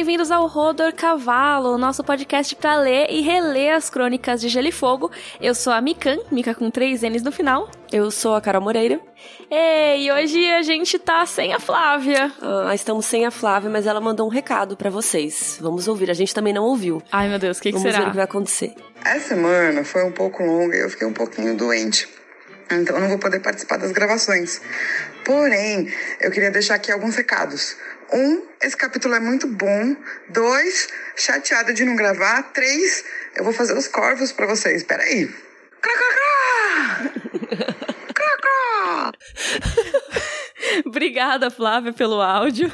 bem-vindos ao Rodor Cavalo, nosso podcast para ler e reler as crônicas de Gelo e Fogo. Eu sou a Mikan, Mika com três N's no final. Eu sou a Carol Moreira. E hoje a gente tá sem a Flávia. Ah, estamos sem a Flávia, mas ela mandou um recado para vocês. Vamos ouvir, a gente também não ouviu. Ai meu Deus, o que, que Vamos será? ver o que vai acontecer. Essa semana foi um pouco longa e eu fiquei um pouquinho doente. Então eu não vou poder participar das gravações. Porém, eu queria deixar aqui alguns recados. Um, esse capítulo é muito bom. Dois, chateada de não gravar. Três, eu vou fazer os corvos pra vocês. Peraí. Cracacá! Cracá! Obrigada, Flávia, pelo áudio.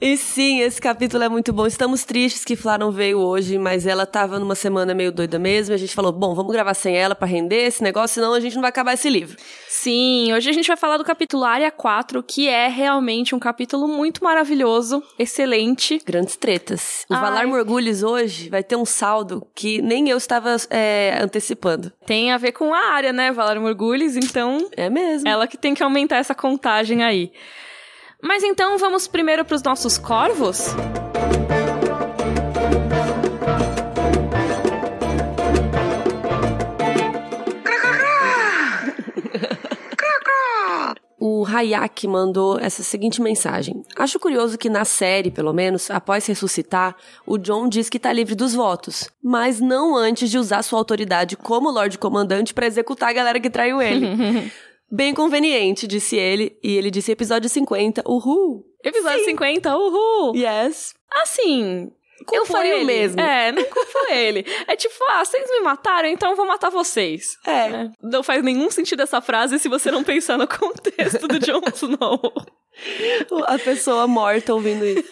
E sim, esse capítulo é muito bom. Estamos tristes que Flá não veio hoje, mas ela tava numa semana meio doida mesmo. A gente falou: bom, vamos gravar sem ela pra render esse negócio, senão a gente não vai acabar esse livro. Sim, hoje a gente vai falar do capítulo Área 4, que é realmente um capítulo muito maravilhoso, excelente. Grandes tretas. O Ai. Valar Morgulhos hoje vai ter um saldo que nem eu estava é, antecipando. Tem a ver com a área, né, Valar Morgulhos, então É mesmo. ela que tem que aumentar essa contagem aí. Mas então vamos primeiro para os nossos corvos? O Hayak mandou essa seguinte mensagem. Acho curioso que na série, pelo menos, após ressuscitar, o John diz que tá livre dos votos, mas não antes de usar sua autoridade como Lorde Comandante pra executar a galera que traiu ele. Bem conveniente, disse ele, e ele disse episódio 50, uhul. Episódio 50, uhul! Yes. Assim, Eu faria ele. mesmo. É, não culpa ele. É tipo, ah, vocês me mataram, então eu vou matar vocês. É. Não faz nenhum sentido essa frase se você não pensar no contexto do Jon Snow. A pessoa morta ouvindo isso.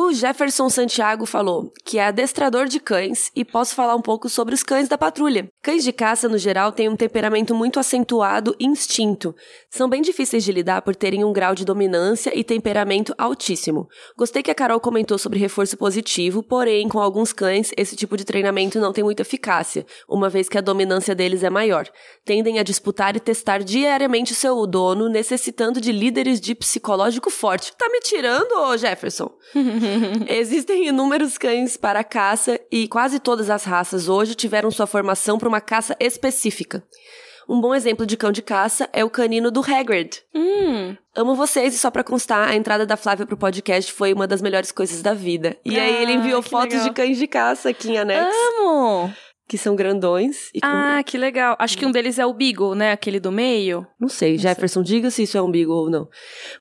O Jefferson Santiago falou que é adestrador de cães e posso falar um pouco sobre os cães da patrulha. Cães de caça, no geral, têm um temperamento muito acentuado e instinto. São bem difíceis de lidar por terem um grau de dominância e temperamento altíssimo. Gostei que a Carol comentou sobre reforço positivo, porém, com alguns cães, esse tipo de treinamento não tem muita eficácia, uma vez que a dominância deles é maior. Tendem a disputar e testar diariamente seu dono, necessitando de líderes de psicológico forte. Tá me tirando, ô Jefferson? Existem inúmeros cães para caça e quase todas as raças hoje tiveram sua formação para uma caça específica. Um bom exemplo de cão de caça é o canino do Hagrid. Hum, Amo vocês e só pra constar, a entrada da Flávia pro podcast foi uma das melhores coisas da vida. E aí ele Ah, enviou fotos legal. de cães de caça aqui em anexo, amo! Que são grandões e com... Ah, que legal. Acho que um deles é o Beagle, né? Aquele do meio. Não sei, Jefferson, diga se isso é um beagle ou não.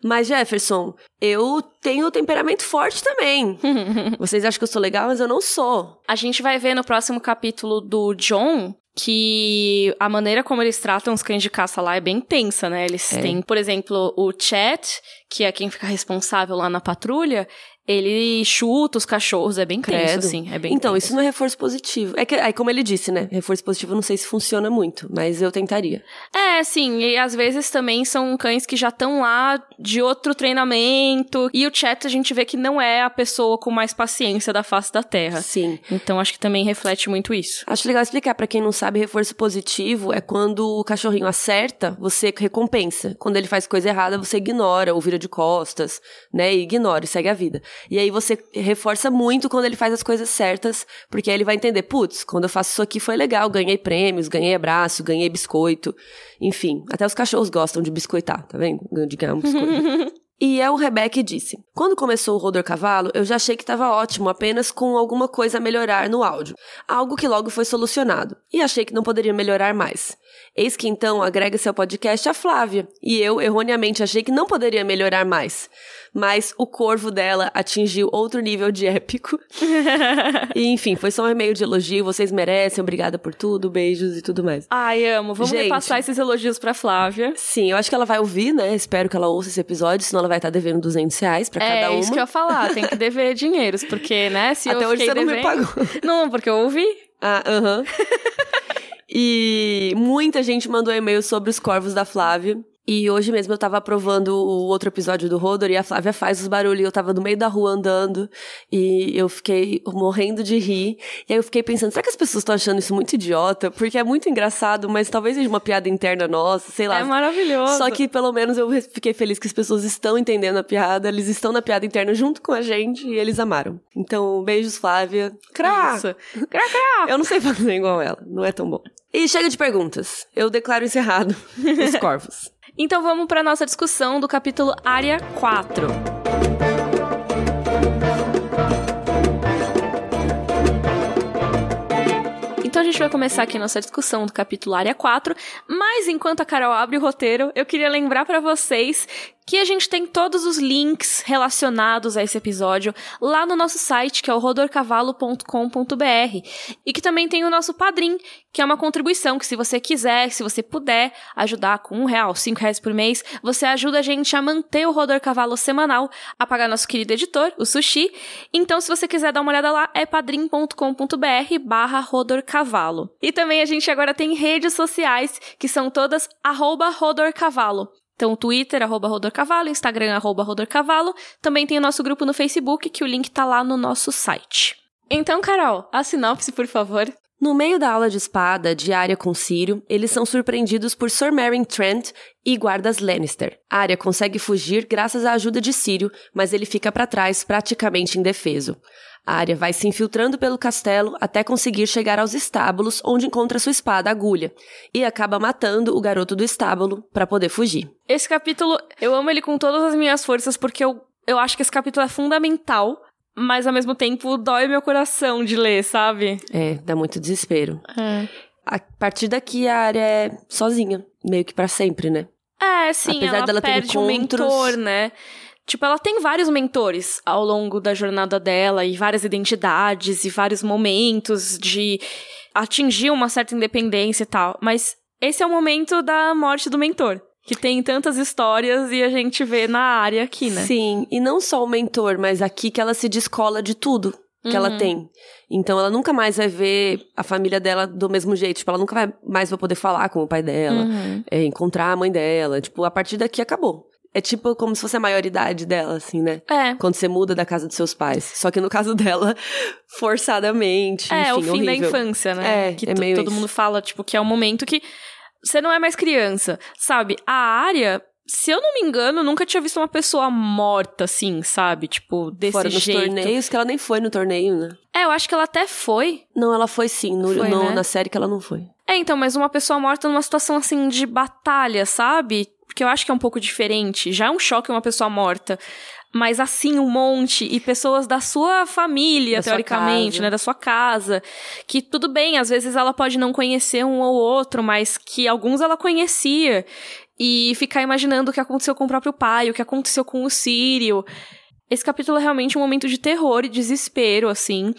Mas, Jefferson, eu tenho temperamento forte também. Vocês acham que eu sou legal, mas eu não sou. A gente vai ver no próximo capítulo do John que a maneira como eles tratam os cães de caça lá é bem tensa, né? Eles É. têm, por exemplo, o Chat, que é quem fica responsável lá na patrulha, ele chuta os cachorros, é bem tenso, Credo. assim, é bem Então, tenso. isso não é reforço positivo. É que, aí, como ele disse, né? Reforço positivo eu não sei se funciona muito, mas eu tentaria. É, sim, e às vezes também são cães que já estão lá de outro treinamento, e o Chat a gente vê que não é a pessoa com mais paciência da face da Terra. Sim. Então acho que também reflete muito isso. Acho legal explicar pra quem não sabe, reforço positivo é quando o cachorrinho acerta, você recompensa. Quando ele faz coisa errada, você ignora ou vira de costas, né? E ignora e segue a vida. E aí você reforça muito quando ele faz as coisas certas, porque aí ele vai entender, putz, quando eu faço isso aqui foi legal, ganhei prêmios, ganhei abraço, ganhei biscoito. Enfim, até os cachorros gostam de biscoitar, tá vendo? De ganhar um biscoito. E é o Rebeca disse: Quando começou o Rodor Cavalo, eu já achei que estava ótimo, apenas com alguma coisa a melhorar no áudio. Algo que logo foi solucionado. E achei que não poderia melhorar mais. Eis que então agrega-se ao podcast a Flávia. E eu, erroneamente, achei que não poderia melhorar mais. Mas o corvo dela atingiu outro nível de épico. e enfim, foi só um e-mail de elogio. Vocês merecem, obrigada por tudo, beijos e tudo mais. Ai, amo. Vamos Gente. repassar esses elogios pra Flávia. Sim, eu acho que ela vai ouvir, né? Espero que ela ouça esse episódio, senão ela vai estar devendo 200 reais pra é cada uma. isso que eu ia falar, tem que dever dinheiros, porque, né, se Até hoje você não me devendo- pagou. Não, porque eu ouvi. Ah, aham. e muita gente mandou e-mail sobre os corvos da Flávia. E hoje mesmo eu tava aprovando o outro episódio do Rodor e a Flávia faz os barulhos. Eu tava no meio da rua andando e eu fiquei morrendo de rir. E aí eu fiquei pensando, será que as pessoas estão achando isso muito idiota? Porque é muito engraçado, mas talvez seja uma piada interna nossa, sei lá. É maravilhoso. Só que pelo menos eu fiquei feliz que as pessoas estão entendendo a piada, eles estão na piada interna junto com a gente e eles amaram. Então, beijos, Flávia. Crá! Crá, crá. Eu não sei fazer igual ela, não é tão bom. E chega de perguntas. Eu declaro encerrado os corvos. Então vamos para nossa discussão do capítulo Área 4. Então a gente vai começar aqui nossa discussão do capítulo Área 4, mas enquanto a Carol abre o roteiro, eu queria lembrar para vocês que a gente tem todos os links relacionados a esse episódio lá no nosso site, que é o rodorcavalo.com.br, e que também tem o nosso Padrim, que é uma contribuição que se você quiser, se você puder ajudar com um real, cinco reais por mês, você ajuda a gente a manter o Rodor Cavalo semanal, a pagar nosso querido editor, o Sushi. Então, se você quiser dar uma olhada lá, é padrim.com.br barra rodorcavalo. E também a gente agora tem redes sociais, que são todas arroba rodorcavalo. Então, Twitter, arroba Rodorcavalo, Instagram, arroba Rodorcavalo. Também tem o nosso grupo no Facebook, que o link tá lá no nosso site. Então, Carol, a sinopse, por favor. No meio da aula de espada, diária com Círio, eles são surpreendidos por Sir Meryn Trent e guardas Lannister. Arya consegue fugir graças à ajuda de Círio, mas ele fica para trás, praticamente indefeso. Arya vai se infiltrando pelo castelo até conseguir chegar aos estábulos, onde encontra sua espada agulha, e acaba matando o garoto do estábulo para poder fugir. Esse capítulo, eu amo ele com todas as minhas forças, porque eu, eu acho que esse capítulo é fundamental mas ao mesmo tempo dói meu coração de ler, sabe? É, dá muito desespero. É. A partir daqui a área é sozinha, meio que para sempre, né? É, sim, Apesar ela dela ter perde um encontros- mentor, né? Tipo, ela tem vários mentores ao longo da jornada dela, e várias identidades, e vários momentos de atingir uma certa independência e tal. Mas esse é o momento da morte do mentor. Que tem tantas histórias e a gente vê na área aqui, né? Sim, e não só o mentor, mas aqui que ela se descola de tudo que ela Uhum. tem. Então ela nunca mais vai ver a família dela do mesmo jeito. Tipo, ela nunca vai mais vai poder falar com o pai dela, Uhum. é, encontrar a mãe dela. Tipo, a partir daqui acabou. É tipo como se fosse a maioridade dela, assim, né? É. Quando você muda da casa dos seus pais. Só que no caso dela, forçadamente. É, enfim, o fim da horrível. infância, né? É, que é meio todo isso. mundo fala, tipo, que é o momento que você não é mais criança, sabe? A área, se eu não me engano, nunca tinha visto uma pessoa morta assim, sabe? Tipo, desse Fora jeito. torneios, que ela nem foi no torneio, né? É, eu acho que ela até foi. Não, ela foi sim. No, Foi, no- né? Na série que ela não foi. É, então, mas uma pessoa morta numa situação assim de batalha, sabe? Porque eu acho que é um pouco diferente. Já é um choque uma pessoa morta. Mas assim, um monte. E pessoas da sua família, Da sua teoricamente, casa. né? Da sua casa. Que tudo bem, às vezes ela pode não conhecer um ou outro, mas que alguns ela conhecia. E ficar imaginando o que aconteceu com o próprio pai, o que aconteceu com o Sírio. Esse capítulo é realmente um momento de terror e desespero, assim.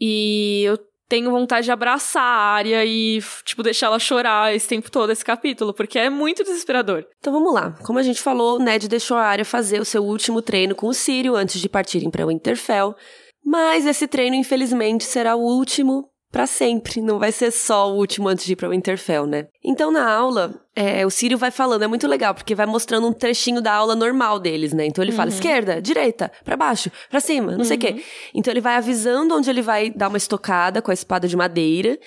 E eu tenho vontade de abraçar a área e, tipo, deixar ela chorar esse tempo todo, esse capítulo, porque é muito desesperador. Então vamos lá. Como a gente falou, Ned deixou a área fazer o seu último treino com o Sírio antes de partirem para Winterfell. Mas esse treino, infelizmente, será o último para sempre. Não vai ser só o último antes de ir para Winterfell, né? Então na aula, é, o Sírio vai falando, é muito legal, porque vai mostrando um trechinho da aula normal deles, né? Então ele fala esquerda, direita, para baixo, para cima, não sei o quê. Então ele vai avisando onde ele vai dar uma estocada com a espada de madeira.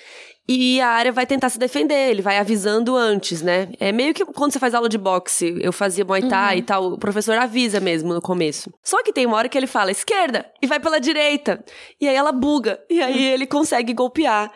E a área vai tentar se defender, ele vai avisando antes, né? É meio que quando você faz aula de boxe, eu fazia Muay Thai e tal, o professor avisa mesmo no começo. Só que tem uma hora que ele fala esquerda e vai pela direita. E aí ela buga, e aí ele consegue golpear.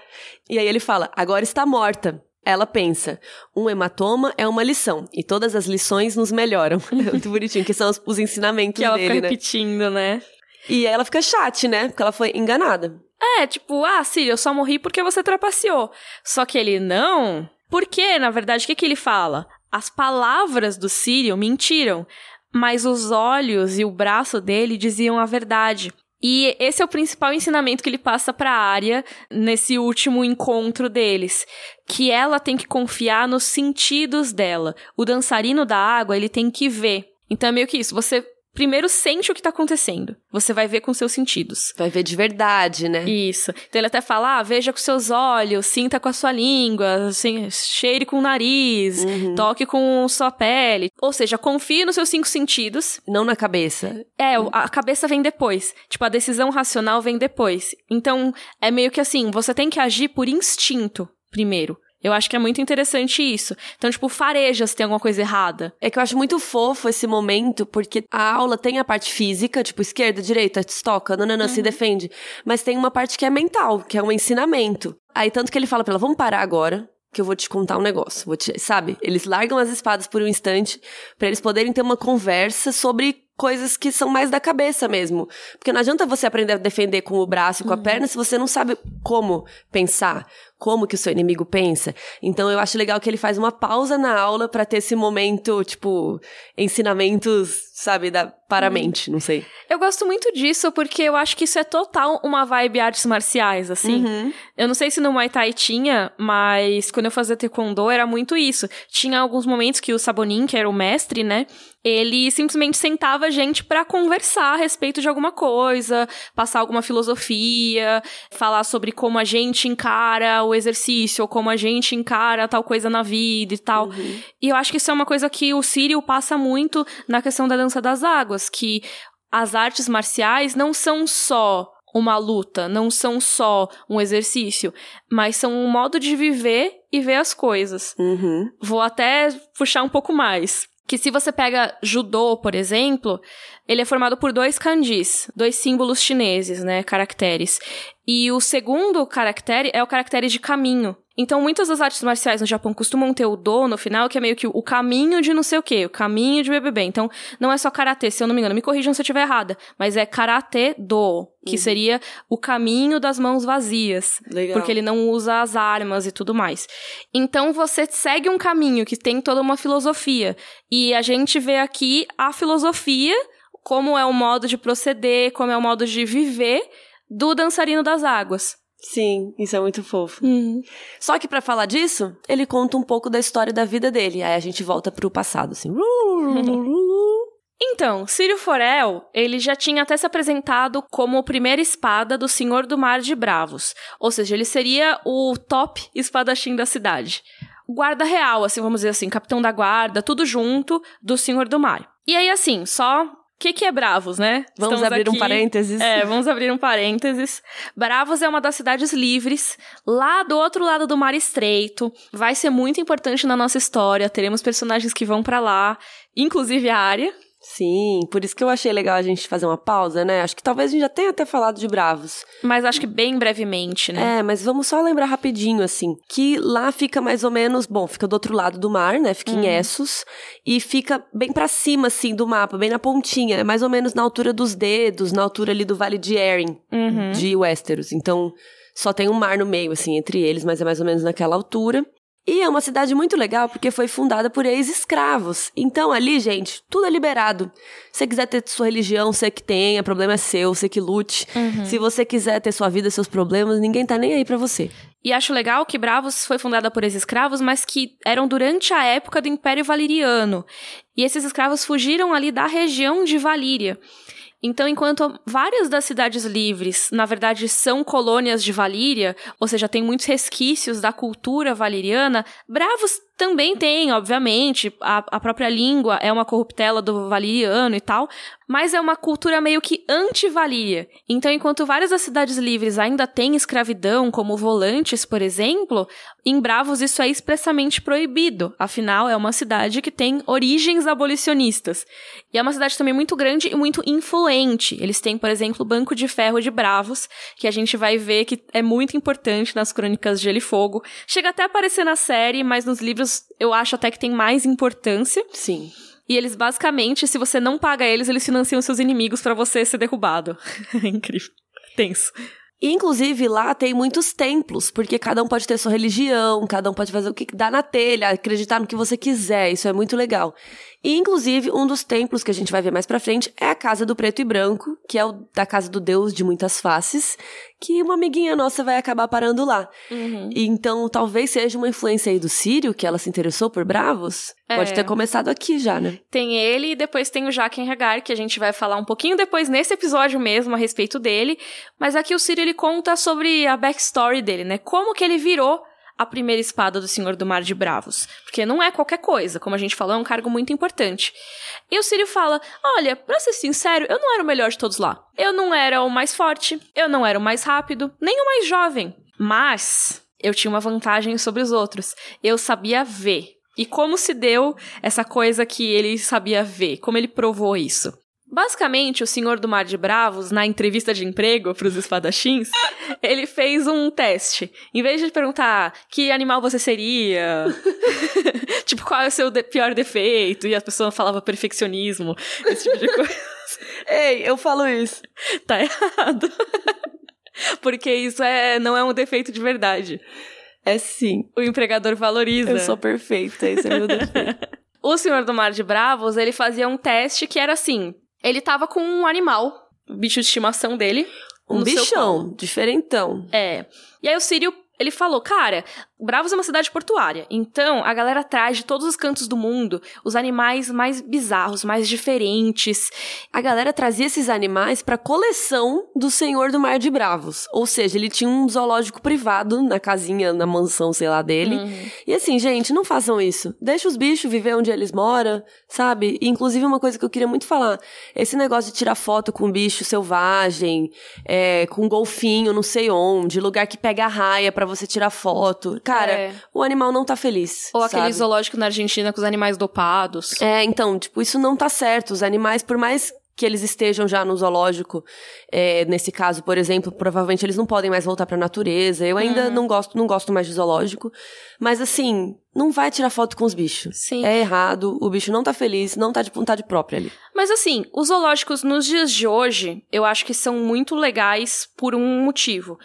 E aí ele fala, agora está morta. Ela pensa, um hematoma é uma lição, e todas as lições nos melhoram. É muito bonitinho, que são os, os ensinamentos Que ela dele, fica né? repetindo, né? E aí ela fica chate, né? Porque ela foi enganada. É, tipo, ah, Sírio, eu só morri porque você trapaceou. Só que ele não. Porque, na verdade, o que, que ele fala? As palavras do Sírio mentiram, mas os olhos e o braço dele diziam a verdade. E esse é o principal ensinamento que ele passa pra Arya nesse último encontro deles, que ela tem que confiar nos sentidos dela. O dançarino da água, ele tem que ver. Então é meio que isso, você primeiro sente o que tá acontecendo. Você vai ver com seus sentidos. Vai ver de verdade, né? Isso. Então ele até fala: ah, veja com seus olhos, sinta com a sua língua, assim, cheire com o nariz, Uhum. toque com sua pele. Ou seja, confie nos seus cinco sentidos. Não na cabeça. É, a cabeça vem depois. Tipo, a decisão racional vem depois. Então, é meio que assim, você tem que agir por instinto primeiro. Eu acho que é muito interessante isso. Então, tipo, fareja se tem alguma coisa errada. É que eu acho muito fofo esse momento, porque a aula tem a parte física, tipo, esquerda, direita, estoca, nananã, se defende. Mas tem uma parte que é mental, que é um ensinamento. Aí, tanto que ele fala pra ela, vamos parar agora, que eu vou te contar um negócio. Vou te... Sabe? Eles largam as espadas por um instante, pra eles poderem ter uma conversa sobre coisas que são mais da cabeça mesmo. Porque não adianta você aprender a defender com o braço e com a perna se você não sabe como pensar, como que o seu inimigo pensa. Então eu acho legal que ele faz uma pausa na aula pra ter esse momento, tipo, ensinamentos, sabe, da, para a mente, não sei. Eu gosto muito disso porque eu acho que isso é total uma vibe artes marciais, assim. Uhum. Eu não sei se no Muay Thai tinha, mas quando eu fazia taekwondo era muito isso. Tinha alguns momentos que o Sabonin, que era o mestre, né, ele simplesmente sentava a gente pra conversar a respeito de alguma coisa, passar alguma filosofia, falar sobre como a gente encara o exercício, ou como a gente encara tal coisa na vida e tal. E eu acho que isso é uma coisa que o Sírio passa muito na questão da dança das águas, que as artes marciais não são só uma luta, não são só um exercício, mas são um modo de viver e ver as coisas. Uhum. Vou até puxar um pouco mais. Que se você pega judô, por exemplo, ele é formado por dois kanjis, dois símbolos chineses, né, caracteres. E o segundo caractere é o caractere de caminho. Então, muitas das artes marciais no Japão costumam ter o do no final, que é meio que o caminho de não sei o quê, o caminho de BBB. Então, não é só karatê, se eu não me engano, me corrijam se eu estiver errada, mas é karatê do, que seria o caminho das mãos vazias. Legal. Porque ele não usa as armas e tudo mais. Então você segue um caminho que tem toda uma filosofia. E a gente vê aqui a filosofia, como é o modo de proceder, como é o modo de viver do dançarino das águas. Sim, isso é muito fofo. Só que pra falar disso, ele conta um pouco da história da vida dele. Aí a gente volta pro passado, assim. Então, Círio Forel, ele já tinha até se apresentado como a primeira espada do Senhor do Mar de Bravos. Ou seja, ele seria o top espadachim da cidade. Guarda real, assim, vamos dizer assim, capitão da guarda, tudo junto do Senhor do Mar. E aí, assim, só... O que, que é Bravos, né? Vamos Estamos abrir um aqui- parênteses. É, vamos abrir um parênteses. Bravos é uma das cidades livres, lá do outro lado do Mar Estreito. Vai ser muito importante na nossa história. Teremos personagens que vão pra lá, inclusive a área. Sim, por isso que eu achei legal a gente fazer uma pausa, né? Acho que talvez a gente já tenha até falado de Bravos. Mas acho que bem brevemente, né? É, mas vamos só lembrar rapidinho, assim, que lá fica mais ou menos, bom, fica do outro lado do mar, né? Fica em Essos e fica bem pra cima, assim, do mapa, bem na pontinha, é mais ou menos na altura dos dedos, na altura ali do Vale de Erin, Uhum. de Westeros. Então, só tem um mar no meio, assim, entre eles, mas é mais ou menos naquela altura. E é uma cidade muito legal porque foi fundada por ex-escravos. Então ali, gente, tudo é liberado. Se você quiser ter sua religião, você que tenha, problema é seu, você que lute. Se você quiser ter sua vida, seus problemas, ninguém tá nem aí pra você. E acho legal que Bravos foi fundada por ex-escravos, mas que eram durante a época do Império Valiriano. E esses escravos fugiram ali da região de Valíria. Então, enquanto várias das cidades livres, na verdade, são colônias de Valíria, ou seja, tem muitos resquícios da cultura valiriana, Bravos também tem, obviamente, a, a própria língua é uma corruptela do valiriano e tal, mas é uma cultura meio que anti-Valíria. Então, enquanto várias das cidades livres ainda têm escravidão, como Volantes, por exemplo, em Bravos isso é expressamente proibido. Afinal, é uma cidade que tem origens abolicionistas. E é uma cidade também muito grande e muito influente. Eles têm, por exemplo, o Banco de Ferro de Bravos, que a gente vai ver que é muito importante nas crônicas de Gelo e Fogo. Chega até a aparecer na série, mas nos livros eu acho até que tem mais importância. Sim. E eles basicamente, se você não paga eles, eles financiam seus inimigos pra você ser derrubado. É incrível. Tenso. E, inclusive, lá tem muitos templos, porque cada um pode ter sua religião, cada um pode fazer o que dá na telha, acreditar no que você quiser, isso é muito legal. E, inclusive, um dos templos que a gente vai ver mais pra frente é a Casa do Preto e Branco, que é o da Casa do Deus de Muitas Faces, que uma amiguinha nossa vai acabar parando lá. Uhum. E, então, talvez seja uma influência aí do Sírio, que ela se interessou por Bravos. É. Pode ter começado aqui já, né? Tem ele e depois tem o Jaquen Hagar, que a gente vai falar um pouquinho depois nesse episódio mesmo a respeito dele. Mas aqui o Ciro ele conta sobre a backstory dele, né? Como que ele virou a primeira espada do Senhor do Mar de Bravos. Porque não é qualquer coisa, como a gente falou, é um cargo muito importante. E o Círio fala: Olha, pra ser sincero, eu não era o melhor de todos lá. Eu não era o mais forte, eu não era o mais rápido, nem o mais jovem. Mas eu tinha uma vantagem sobre os outros. Eu sabia ver. E como se deu essa coisa que ele sabia ver? Como ele provou isso? Basicamente, o Senhor do Mar de Bravos, na entrevista de emprego para os espadachins, ele fez um teste. Em vez de perguntar que animal você seria, tipo, qual é o seu de pior defeito, e a pessoa falava perfeccionismo, esse tipo de coisa. Ei, eu falo isso. Tá errado. Porque isso é, não é um defeito de verdade. É sim. O empregador valoriza. Eu sou perfeita, esse é meu defeito. o Senhor do Mar de Bravos, ele fazia um teste que era assim: ele tava com um animal, bicho de estimação dele. Um bichão, diferentão. É. E aí o Sírio, ele falou, cara, Bravos é uma cidade portuária, então a galera traz de todos os cantos do mundo os animais mais bizarros, mais diferentes. A galera trazia esses animais pra coleção do Senhor do Mar de Bravos. Ou seja, ele tinha um zoológico privado na casinha, na mansão, sei lá, dele. Uhum. E assim, gente, não façam isso. Deixa os bichos viver onde eles moram, sabe? E, inclusive, uma coisa que eu queria muito falar: esse negócio de tirar foto com bicho selvagem, é, com golfinho, não sei onde, lugar que pega raia pra você tirar foto. Cara, É. o animal não tá feliz. Ou aquele sabe? zoológico na Argentina com os animais dopados. É, então, tipo, isso não tá certo. Os animais, por mais que eles estejam já no zoológico, é, nesse caso, por exemplo, provavelmente eles não podem mais voltar pra natureza. Eu ainda Uhum. não gosto, não gosto mais de zoológico. Mas assim, não vai tirar foto com os bichos. Sim. É errado, o bicho não tá feliz, não tá de vontade própria ali. Mas assim, os zoológicos nos dias de hoje, eu acho que são muito legais por um motivo.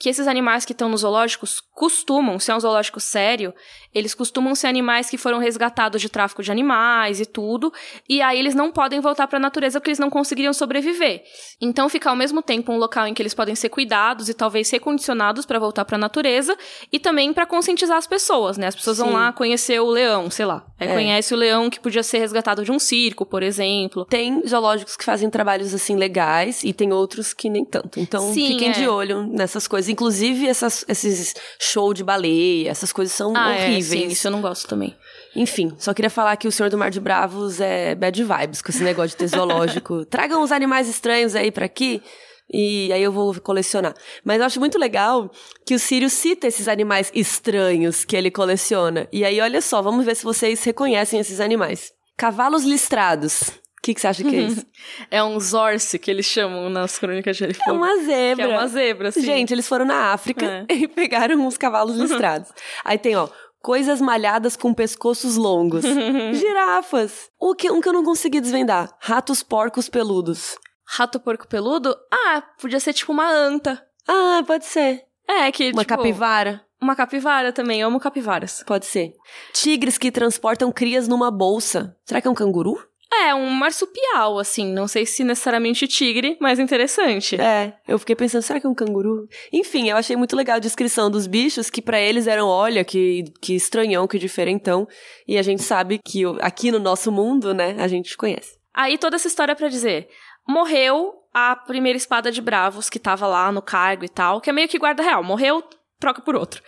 Que esses animais que estão nos zoológicos costumam, se é um zoológico sério, eles costumam ser animais que foram resgatados de tráfico de animais e tudo, e aí eles não podem voltar para a natureza porque eles não conseguiriam sobreviver. Então fica ao mesmo tempo um local em que eles podem ser cuidados e talvez recondicionados para voltar para a natureza e também para conscientizar as pessoas, né? As pessoas vão Sim. lá conhecer o leão, sei lá. Aí É. conhece o leão que podia ser resgatado de um circo, por exemplo. Tem zoológicos que fazem trabalhos assim legais e tem outros que nem tanto. Então Sim, fiquem é. de olho nessas coisas. Inclusive essas, esses show de baleia, essas coisas são Ah, é, horríveis. sim, isso eu não gosto também. Enfim, só queria falar que o Senhor do Mar de Bravos é bad vibes com esse negócio de ter zoológico. Tragam uns animais estranhos aí pra aqui. E aí eu vou colecionar. Mas eu acho muito legal que o Sírio cita esses animais estranhos que ele coleciona. E aí, olha só, vamos ver se vocês reconhecem esses animais. Cavalos listrados. O que, que você acha que é isso? É um zorse que eles chamam nas crônicas de É Gerifogo. uma zebra. Que é uma zebra, sim. Gente, eles foram na África É. e pegaram uns cavalos listrados. Aí tem, ó, coisas malhadas com pescoços longos. Girafas. O que, um que eu não consegui desvendar. Ratos porcos peludos. Rato porco peludo? Ah, podia ser tipo uma anta. Ah, pode ser. É, que Uma tipo, capivara. Uma capivara também, eu amo capivaras. Pode ser. Tigres que transportam crias numa bolsa. Será que é um canguru? É, um marsupial, assim, não sei se necessariamente tigre, mas interessante. É, eu fiquei pensando, será que é um canguru? Enfim, eu achei muito legal a descrição dos bichos, que pra eles eram, olha, que, que estranhão, que diferentão. E a gente sabe que aqui no nosso mundo, né, a gente conhece. Aí toda essa história pra dizer, morreu a primeira espada de Bravos que tava lá no cargo e tal, que é meio que guarda real, morreu, troca por outro.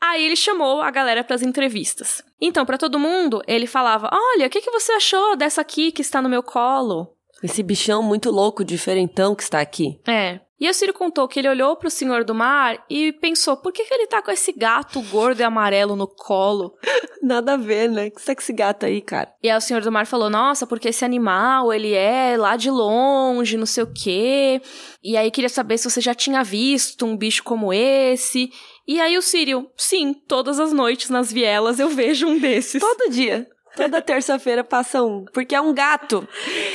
Aí ele chamou a galera pras entrevistas. Então, pra todo mundo, ele falava: "Olha, o que que você achou dessa aqui que está no meu colo?" Esse bichão muito louco, diferentão que está aqui. É. E o Ciro contou que ele olhou pro Senhor do Mar e pensou: "Por que que ele tá com esse gato gordo e amarelo no colo?" Nada a ver, né? O que você tá com esse gato aí, cara? E aí o Senhor do Mar falou, nossa, porque esse animal, ele é lá de longe, não sei o quê. E aí queria saber se você já tinha visto um bicho como esse. E aí o Sírio, sim, todas as noites nas vielas eu vejo um desses. Todo dia. Toda terça-feira passa um. Porque é um gato.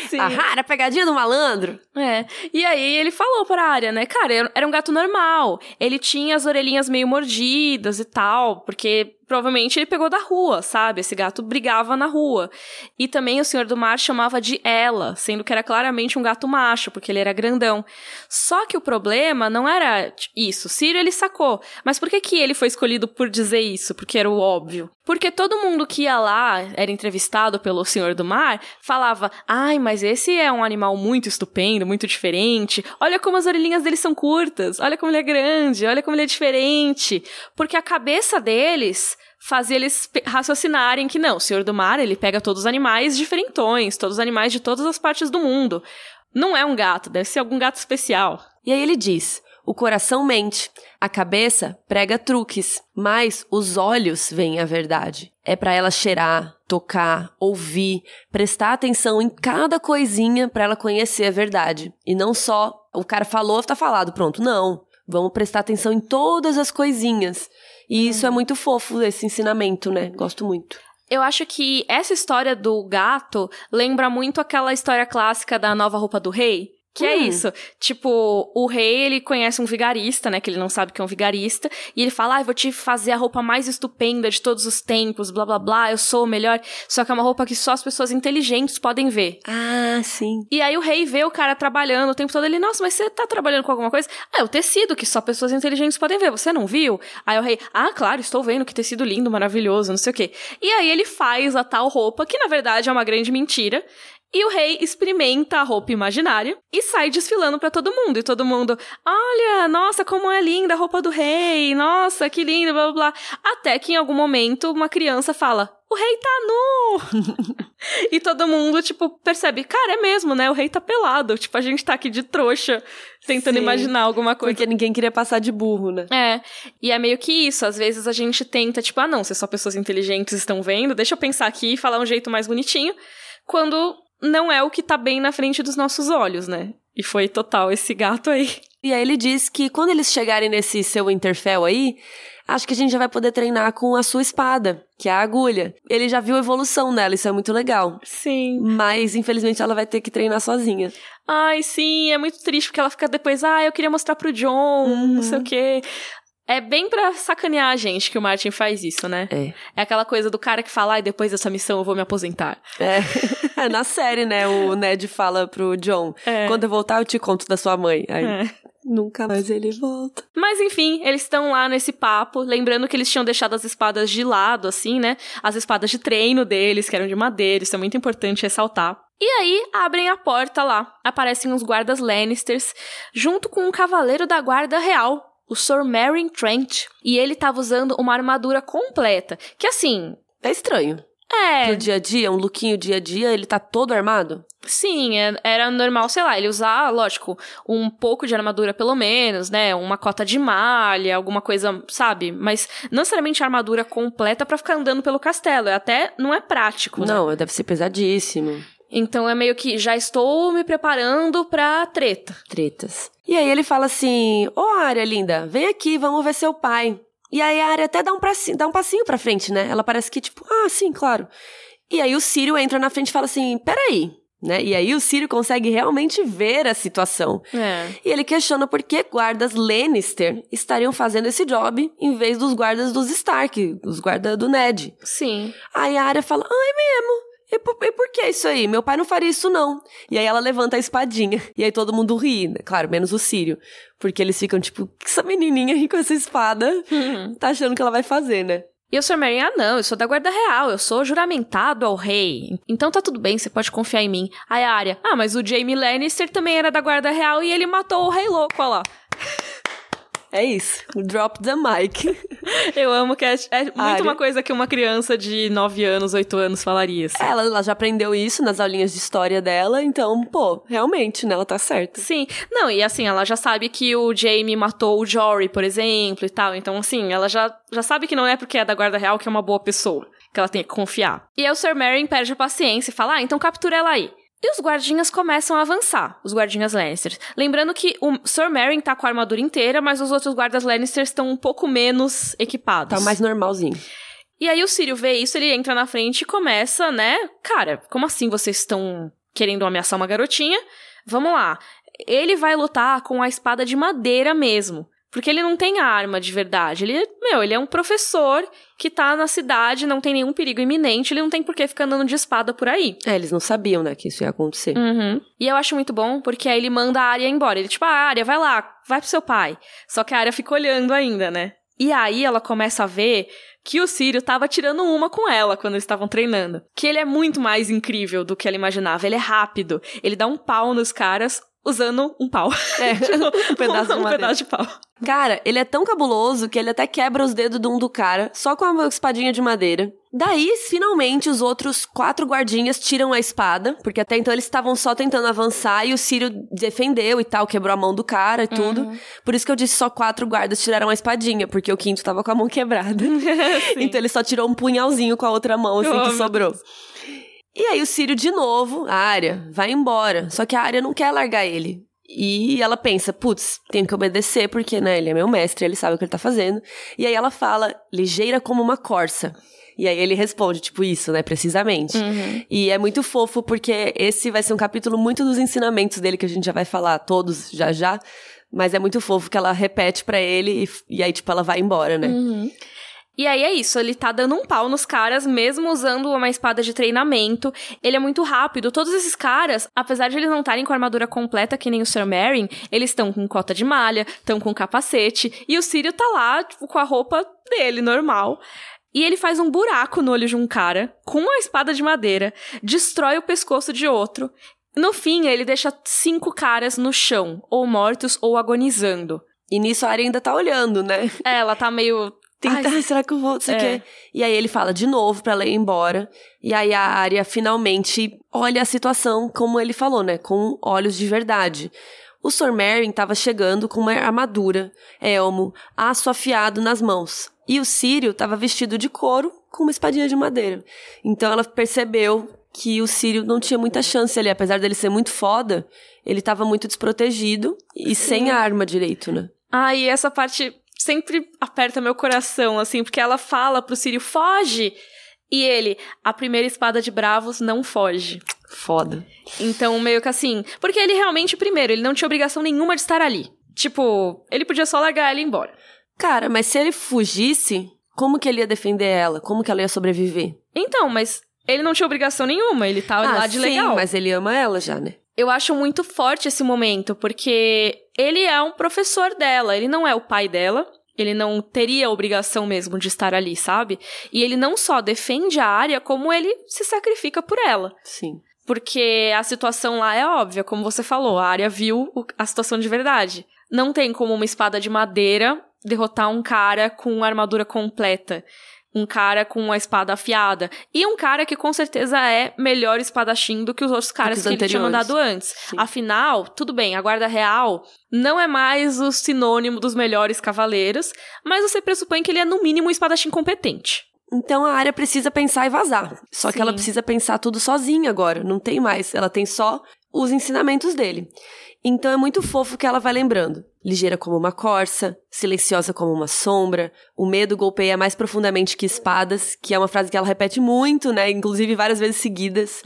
Sim. A rara pegadinha do malandro. É. E aí ele falou pra área, né? Cara, era um gato normal. Ele tinha as orelhinhas meio mordidas e tal, porque provavelmente ele pegou da rua, sabe? Esse gato brigava na rua. E também o senhor do mar chamava de ela, sendo que era claramente um gato macho, porque ele era grandão. Só que o problema não era isso. Círio ele sacou. Mas por que que ele foi escolhido por dizer isso? Porque era o óbvio. Porque todo mundo que ia lá, era entrevistado pelo senhor do mar, falava: "Ai, mas esse é um animal muito estupendo, muito diferente. Olha como as orelhinhas dele são curtas, olha como ele é grande, olha como ele é diferente". Porque a cabeça deles fazia eles raciocinarem que não, o Senhor do Mar, ele pega todos os animais diferentões, todos os animais de todas as partes do mundo. Não é um gato, deve ser algum gato especial. E aí ele diz: o coração mente, a cabeça prega truques, mas os olhos veem a verdade. É para ela cheirar, tocar, ouvir, prestar atenção em cada coisinha para ela conhecer a verdade. E não só o cara falou, tá falado, pronto. Não. Vamos prestar atenção em todas as coisinhas. E isso é muito fofo, esse ensinamento, né? Gosto muito. Eu acho que essa história do gato lembra muito aquela história clássica da nova roupa do rei. Que é Hum. isso. Tipo, o rei, ele conhece um vigarista, né? Que ele não sabe que é um vigarista. E ele fala, ah, eu vou te fazer a roupa mais estupenda de todos os tempos, blá, blá, blá. Eu sou o melhor. Só que é uma roupa que só as pessoas inteligentes podem ver. Ah, sim. E aí o rei vê o cara trabalhando o tempo todo. Ele, nossa, mas você tá trabalhando com alguma coisa? Ah, é o tecido que só pessoas inteligentes podem ver. Você não viu? Aí o rei, ah, claro, estou vendo que tecido lindo, maravilhoso, não sei o quê. E aí ele faz a tal roupa, que na verdade é uma grande mentira. E o rei experimenta a roupa imaginária e sai desfilando pra todo mundo. E todo mundo, olha, nossa, como é linda a roupa do rei, nossa, que lindo, blá blá blá. Até que em algum momento uma criança fala: o rei tá nu! e todo mundo, tipo, percebe, cara, é mesmo, né? O rei tá pelado. Tipo, a gente tá aqui de trouxa, tentando Sim. imaginar alguma coisa. Porque ninguém queria passar de burro, né? É, e é meio que isso. Às vezes a gente tenta, tipo, ah, não, se só pessoas inteligentes estão vendo, deixa eu pensar aqui e falar um jeito mais bonitinho, quando não é o que tá bem na frente dos nossos olhos, né? E foi total esse gato aí. E aí ele diz que quando eles chegarem nesse seu Interfell aí, acho que a gente já vai poder treinar com a sua espada, que é a agulha. Ele já viu a evolução dela, isso é muito legal. Sim. Mas, infelizmente, ela vai ter que treinar sozinha. Ai, sim, é muito triste porque ela fica depois, ah, eu queria mostrar pro John, não sei o quê. É bem pra sacanear a gente que o Martin faz isso, né? É. É aquela coisa do cara que fala, ai, depois dessa missão eu vou me aposentar. É. É, Na série, né, o Ned fala pro John, É. quando eu voltar eu te conto da sua mãe. Aí, É. nunca mais ele volta. Mas enfim, eles estão lá nesse papo, lembrando que eles tinham deixado as espadas de lado, assim, né? As espadas de treino deles, que eram de madeira, isso é muito importante ressaltar. E aí, abrem a porta lá. Aparecem os guardas Lannisters, junto com um cavaleiro da guarda real, o Sir Meryn Trent. E ele tava usando uma armadura completa. Que assim. É estranho. É. Pro dia a dia, um lookinho dia a dia, ele tá todo armado? Sim, é- era normal, sei lá, ele usar, lógico, um pouco de armadura pelo menos, né? Uma cota de malha, alguma coisa, sabe? Mas não necessariamente armadura completa pra ficar andando pelo castelo. É até não é prático, né? Não, deve ser pesadíssimo. Então é meio que já estou me preparando pra treta. Tretas. E aí ele fala assim: Ô Arya, linda, vem aqui, vamos ver seu pai. E aí a Arya até dá um, praci- dá um passinho pra frente, né? Ela parece que, tipo, ah, sim, claro. E aí o Círio entra na frente e fala assim: peraí. Né? E aí o Círio consegue realmente ver a situação. É. E ele questiona por que guardas Lannister estariam fazendo esse job em vez dos guardas dos Stark, os guardas do Ned. Sim. Aí a Arya fala, ah, é mesmo? E por, e por que isso aí? Meu pai não faria isso, não. E aí ela levanta a espadinha. E aí todo mundo ri, né? Claro, menos o Sírio. Porque eles ficam tipo, que essa menininha aí com essa espada tá achando que ela vai fazer, né? E o Sr. Meryn, ah, não, eu sou da guarda real, eu sou juramentado ao rei. Então tá tudo bem, você pode confiar em mim. Aí a Arya, ah, mas o Jaime Lannister também era da guarda real e ele matou o rei louco, olha lá. É isso. Drop the mic. Eu amo que é, é muito uma coisa que uma criança de 9 anos, 8 anos falaria. Assim. ela, ela já aprendeu isso nas aulinhas de história dela, então, pô, realmente, né? Ela tá certa. Sim, não, e assim, ela já sabe que o Jaime matou o Jory, por exemplo, e tal. Então, assim, ela já, já sabe que não é porque é da guarda real que é uma boa pessoa. Que ela tem que confiar. E aí o Sir Meryn perde a paciência e fala, ah, então captura ela aí. E os guardinhas começam a avançar, os guardinhas Lannisters. Lembrando que o Sir Meryn tá com a armadura inteira, mas os outros guardas Lannisters estão um pouco menos equipados. Tá mais normalzinho. E aí o Sírio vê isso, ele entra na frente e começa, né? Cara, como assim vocês estão querendo ameaçar uma garotinha? Vamos lá. Ele vai lutar com a espada de madeira mesmo. Porque ele não tem arma de verdade. Ele, meu, ele é um professor que tá na cidade, não tem nenhum perigo iminente, ele não tem por que ficar andando de espada por aí. É, eles não sabiam, né, que isso ia acontecer. Uhum. E eu acho muito bom, porque aí ele manda a área embora. Ele, tipo, a área, vai lá, vai pro seu pai. Só que a área fica olhando ainda, né? E aí ela começa a ver que o Sírio tava tirando uma com ela quando eles estavam treinando. Que ele é muito mais incrível do que ela imaginava. Ele é rápido. Ele dá um pau nos caras usando um pau. É, tipo, um pedaço de um pedaço de pau. Cara, ele é tão cabuloso que ele até quebra os dedos de um do cara só com uma espadinha de madeira. Daí, finalmente, os outros quatro guardinhas tiram a espada, porque até então eles estavam só tentando avançar e o Círio defendeu e tal, quebrou a mão do cara e tudo. Por isso que eu disse só quatro guardas tiraram a espadinha, porque o quinto tava com a mão quebrada. então ele só tirou um punhalzinho com a outra mão, assim, Oh, que sobrou. E aí o Círio, de novo, a área, vai embora. Só que a área não quer largar ele. E ela pensa, putz, tenho que obedecer, porque, né, ele é meu mestre, ele sabe o que ele tá fazendo. E aí ela fala, ligeira como uma corça. E aí ele responde, tipo, isso, né, precisamente. E é muito fofo, porque esse vai ser um capítulo muito dos ensinamentos dele, que a gente já vai falar todos já já. Mas é muito fofo que ela repete pra ele e, e aí, tipo, ela vai embora, né? E aí é isso, ele tá dando um pau nos caras, mesmo usando uma espada de treinamento. Ele é muito rápido. Todos esses caras, apesar de eles não estarem com a armadura completa, que nem o Sir Merrin, eles estão com cota de malha, estão com capacete, e o Sírio tá lá, tipo, com a roupa dele, normal. E ele faz um buraco no olho de um cara, com uma espada de madeira, destrói o pescoço de outro. No fim, ele deixa cinco caras no chão, ou mortos ou agonizando. E nisso a área ainda tá olhando, né? Ela tá meio. Tenta, Ai, será que eu vou? Não sei o É. quê. E aí ele fala de novo pra ela ir embora. E aí a área finalmente olha a situação como ele falou, né? Com olhos de verdade. O Sr. Merrin tava chegando com uma armadura, elmo, aço afiado nas mãos. E o Sírio tava vestido de couro com uma espadinha de madeira. Então ela percebeu que o Sírio não tinha muita chance ali, apesar dele ser muito foda, ele tava muito desprotegido e sem a arma direito, né? Ai, essa parte sempre aperta meu coração, assim, porque ela fala pro Sírio, foge! E ele, a primeira espada de bravos não foge. Foda. Então, meio que assim. Porque ele realmente, primeiro, ele não tinha obrigação nenhuma de estar ali. Tipo, ele podia só largar ela e ir embora. Cara, mas se ele fugisse, como que ele ia defender ela? Como que ela ia sobreviver? Então, mas ele não tinha obrigação nenhuma, ele tava lá de Ah, sim, legal. mas ele ama ela já, né? Eu acho muito forte esse momento, porque ele é um professor dela, ele não é o pai dela. Ele não teria a obrigação mesmo de estar ali, sabe? E ele não só defende a área, como ele se sacrifica por ela. Sim. Porque a situação lá é óbvia, como você falou, a área viu a situação de verdade. Não tem como uma espada de madeira derrotar um cara com armadura completa. Um cara com a espada afiada. E um cara que com certeza é melhor espadachim do que os outros caras os que, ele tinha mandado antes. Sim. Afinal, tudo bem, a guarda real não é mais o sinônimo dos melhores cavaleiros, mas você pressupõe que ele é no mínimo um espadachim competente. Então a área precisa pensar e vazar. Só que Sim. ela precisa pensar tudo sozinha agora. Não tem mais. Ela tem só os ensinamentos dele. Então é muito fofo que ela vai lembrando. Ligeira como uma corça, silenciosa como uma sombra. O medo golpeia mais profundamente que espadas, que é uma frase que ela repete muito, né? Inclusive várias vezes seguidas.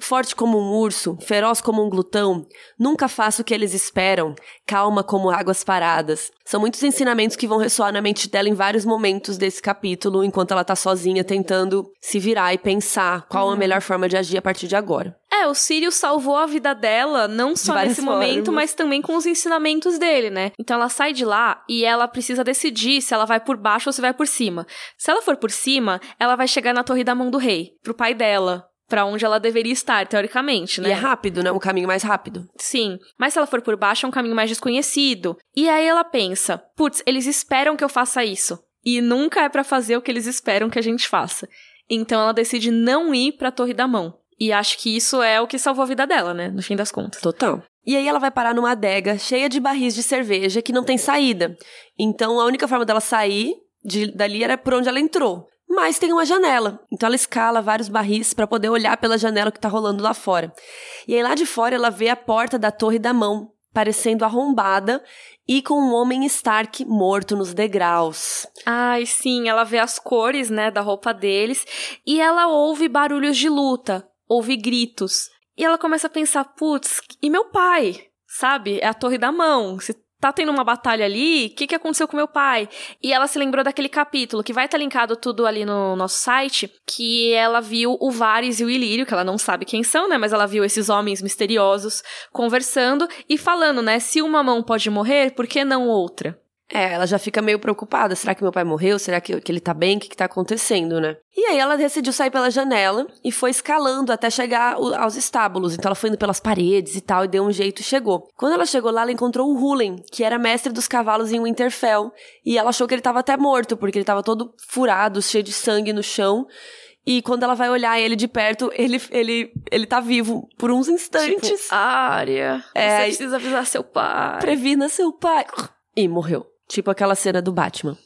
Forte como um urso, feroz como um glutão, nunca faço o que eles esperam, calma como águas paradas. São muitos ensinamentos que vão ressoar na mente dela em vários momentos desse capítulo, enquanto ela tá sozinha tentando se virar e pensar qual a melhor forma de agir a partir de agora. É, o Sirius salvou a vida dela, não só nesse momento, formas. mas também com os ensinamentos dele, né? Então ela sai de lá e ela precisa decidir se ela vai por baixo ou se vai por cima. Se ela for por cima, ela vai chegar na Torre da Mão do Rei, pro pai dela, pra onde ela deveria estar, teoricamente, né? E é rápido, né? Um caminho mais rápido. Sim, mas se ela for por baixo é um caminho mais desconhecido. E aí ela pensa: putz, eles esperam que eu faça isso. E nunca é pra fazer o que eles esperam que a gente faça. Então ela decide não ir pra Torre da Mão. E acho que isso é o que salvou a vida dela, né? No fim das contas. Total. E aí ela vai parar numa adega cheia de barris de cerveja que não tem saída. Então a única forma dela sair de, dali era por onde ela entrou. Mas tem uma janela. Então ela escala vários barris pra poder olhar pela janela que tá rolando lá fora. E aí lá de fora ela vê a porta da Torre da Mão. parecendo arrombada e com um homem Stark morto nos degraus. Ai, sim, ela vê as cores, né, da roupa deles e ela ouve barulhos de luta, ouve gritos. E ela começa a pensar, putz, e meu pai? Sabe? É a Torre da Mão. Se tá tendo uma batalha ali, o que, que aconteceu com meu pai? E ela se lembrou daquele capítulo, que vai estar tá linkado tudo ali no nosso site, que ela viu o Vares e o Ilírio, que ela não sabe quem são, né? Mas ela viu esses homens misteriosos conversando e falando, né? Se uma mão pode morrer, por que não outra? É, ela já fica meio preocupada. Será que meu pai morreu? Será que, que ele tá bem? O que, que tá acontecendo, né? E aí ela decidiu sair pela janela e foi escalando até chegar aos estábulos. Então ela foi indo pelas paredes e tal, e deu um jeito e chegou. Quando ela chegou lá, ela encontrou o Hulen, que era mestre dos cavalos em Winterfell. E ela achou que ele tava até morto, porque ele tava todo furado, cheio de sangue no chão. E quando ela vai olhar ele de perto, ele, ele, ele tá vivo por uns instantes. Tipo, área. É, você precisa avisar seu pai. Previna seu pai. E morreu. Tipo aquela cena do Batman.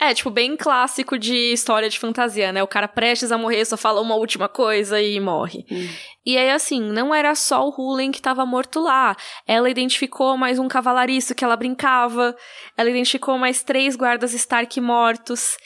É, tipo, bem clássico de história de fantasia, né? O cara prestes a morrer só fala uma última coisa e morre. Hum. E aí, assim, não era só o Hulen que tava morto lá. Ela identificou mais um cavalariço que ela brincava. Ela identificou mais três guardas Stark mortos.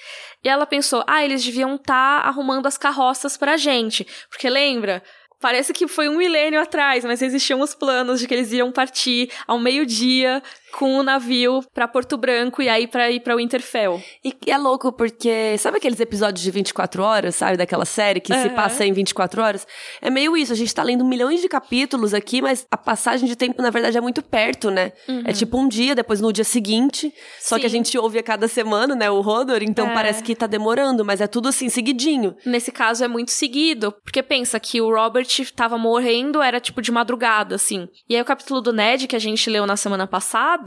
E ela pensou, ah, eles deviam estar tá arrumando as carroças pra gente. Porque lembra? Parece que foi um milênio atrás, mas existiam os planos de que eles iriam partir ao meio-dia com o navio para Porto Branco e aí para ir para Winterfell. E é louco porque sabe aqueles episódios de 24 horas, sabe daquela série que uhum. se passa em 24 horas? É meio isso, a gente tá lendo milhões de capítulos aqui, mas a passagem de tempo na verdade é muito perto, né? Uhum. É tipo um dia, depois no dia seguinte, só Sim. que a gente ouve a cada semana, né, o Rodor, então é. parece que tá demorando, mas é tudo assim seguidinho. Nesse caso é muito seguido, porque pensa que o Robert tava morrendo, era tipo de madrugada assim. E aí o capítulo do Ned que a gente leu na semana passada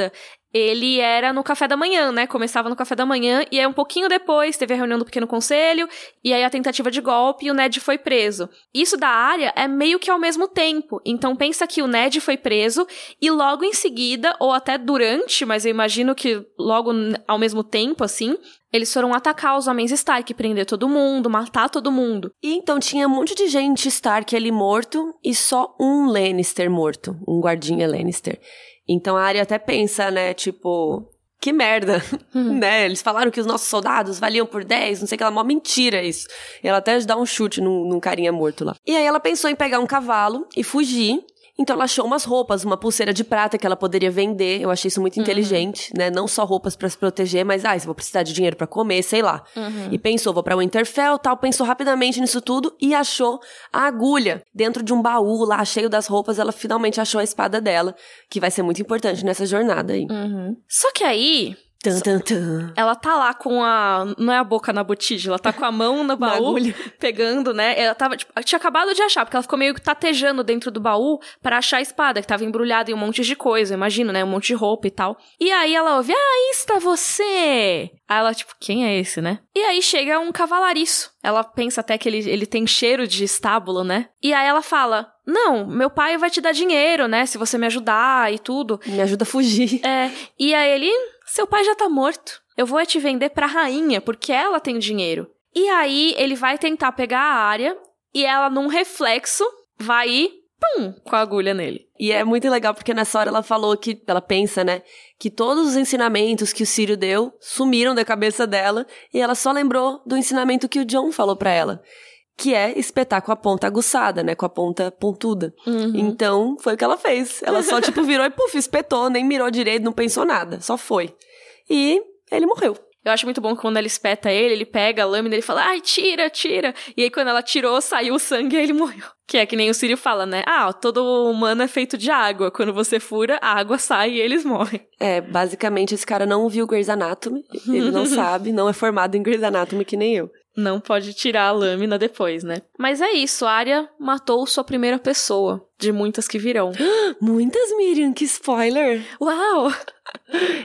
ele era no café da manhã, né? Começava no café da manhã e aí um pouquinho depois teve a reunião do pequeno conselho e aí a tentativa de golpe e o Ned foi preso. Isso da área é meio que ao mesmo tempo. Então pensa que o Ned foi preso e logo em seguida ou até durante, mas eu imagino que logo ao mesmo tempo assim, eles foram atacar os homens Stark, prender todo mundo, matar todo mundo. E então tinha um monte de gente Stark ali morto e só um Lannister morto, um guardinha Lannister. Então a área até pensa, né, tipo, que merda, hum. né? Eles falaram que os nossos soldados valiam por 10, não sei o que, ela, mó mentira isso. E ela até dá um chute num, num carinha morto lá. E aí ela pensou em pegar um cavalo e fugir, então ela achou umas roupas, uma pulseira de prata que ela poderia vender. Eu achei isso muito uhum. inteligente, né? Não só roupas para se proteger, mas ah, se vou precisar de dinheiro para comer, sei lá. Uhum. E pensou, vou para Winterfell, tal, pensou rapidamente nisso tudo e achou a agulha dentro de um baú lá cheio das roupas. Ela finalmente achou a espada dela, que vai ser muito importante nessa jornada aí. Uhum. Só que aí, Tum, tum, tum. Ela tá lá com a. Não é a boca na botija, ela tá com a mão no baú, pegando, né? Ela tava, tipo, tinha acabado de achar, porque ela ficou meio que tatejando dentro do baú para achar a espada, que tava embrulhada em um monte de coisa, imagino, né? Um monte de roupa e tal. E aí ela ouve, ah, está você! Aí ela, tipo, quem é esse, né? E aí chega um cavalariço. Ela pensa até que ele, ele tem cheiro de estábulo, né? E aí ela fala: Não, meu pai vai te dar dinheiro, né? Se você me ajudar e tudo. Me ajuda a fugir. É. E aí ele, seu pai já tá morto. Eu vou é te vender pra rainha, porque ela tem dinheiro. E aí ele vai tentar pegar a área e ela, num reflexo, vai ir, pum, com a agulha nele. E é muito legal porque nessa hora ela falou que, ela pensa, né, que todos os ensinamentos que o Círio deu sumiram da cabeça dela e ela só lembrou do ensinamento que o John falou para ela que é espetar com a ponta aguçada, né? Com a ponta pontuda. Uhum. Então, foi o que ela fez. Ela só, tipo, virou e, puf, espetou, nem mirou direito, não pensou nada. Só foi. E ele morreu. Eu acho muito bom que quando ela espeta ele, ele pega a lâmina e ele fala, ai, tira, tira. E aí quando ela tirou, saiu o sangue e ele morreu. Que é que nem o Sírio fala, né? Ah, todo humano é feito de água. Quando você fura, a água sai e eles morrem. É, basicamente esse cara não viu Grey's Anatomy. Ele não sabe, não é formado em Grey's Anatomy que nem eu não pode tirar a lâmina depois, né? Mas é isso, a Arya matou sua primeira pessoa, de muitas que virão. muitas, Miriam, que spoiler! Uau!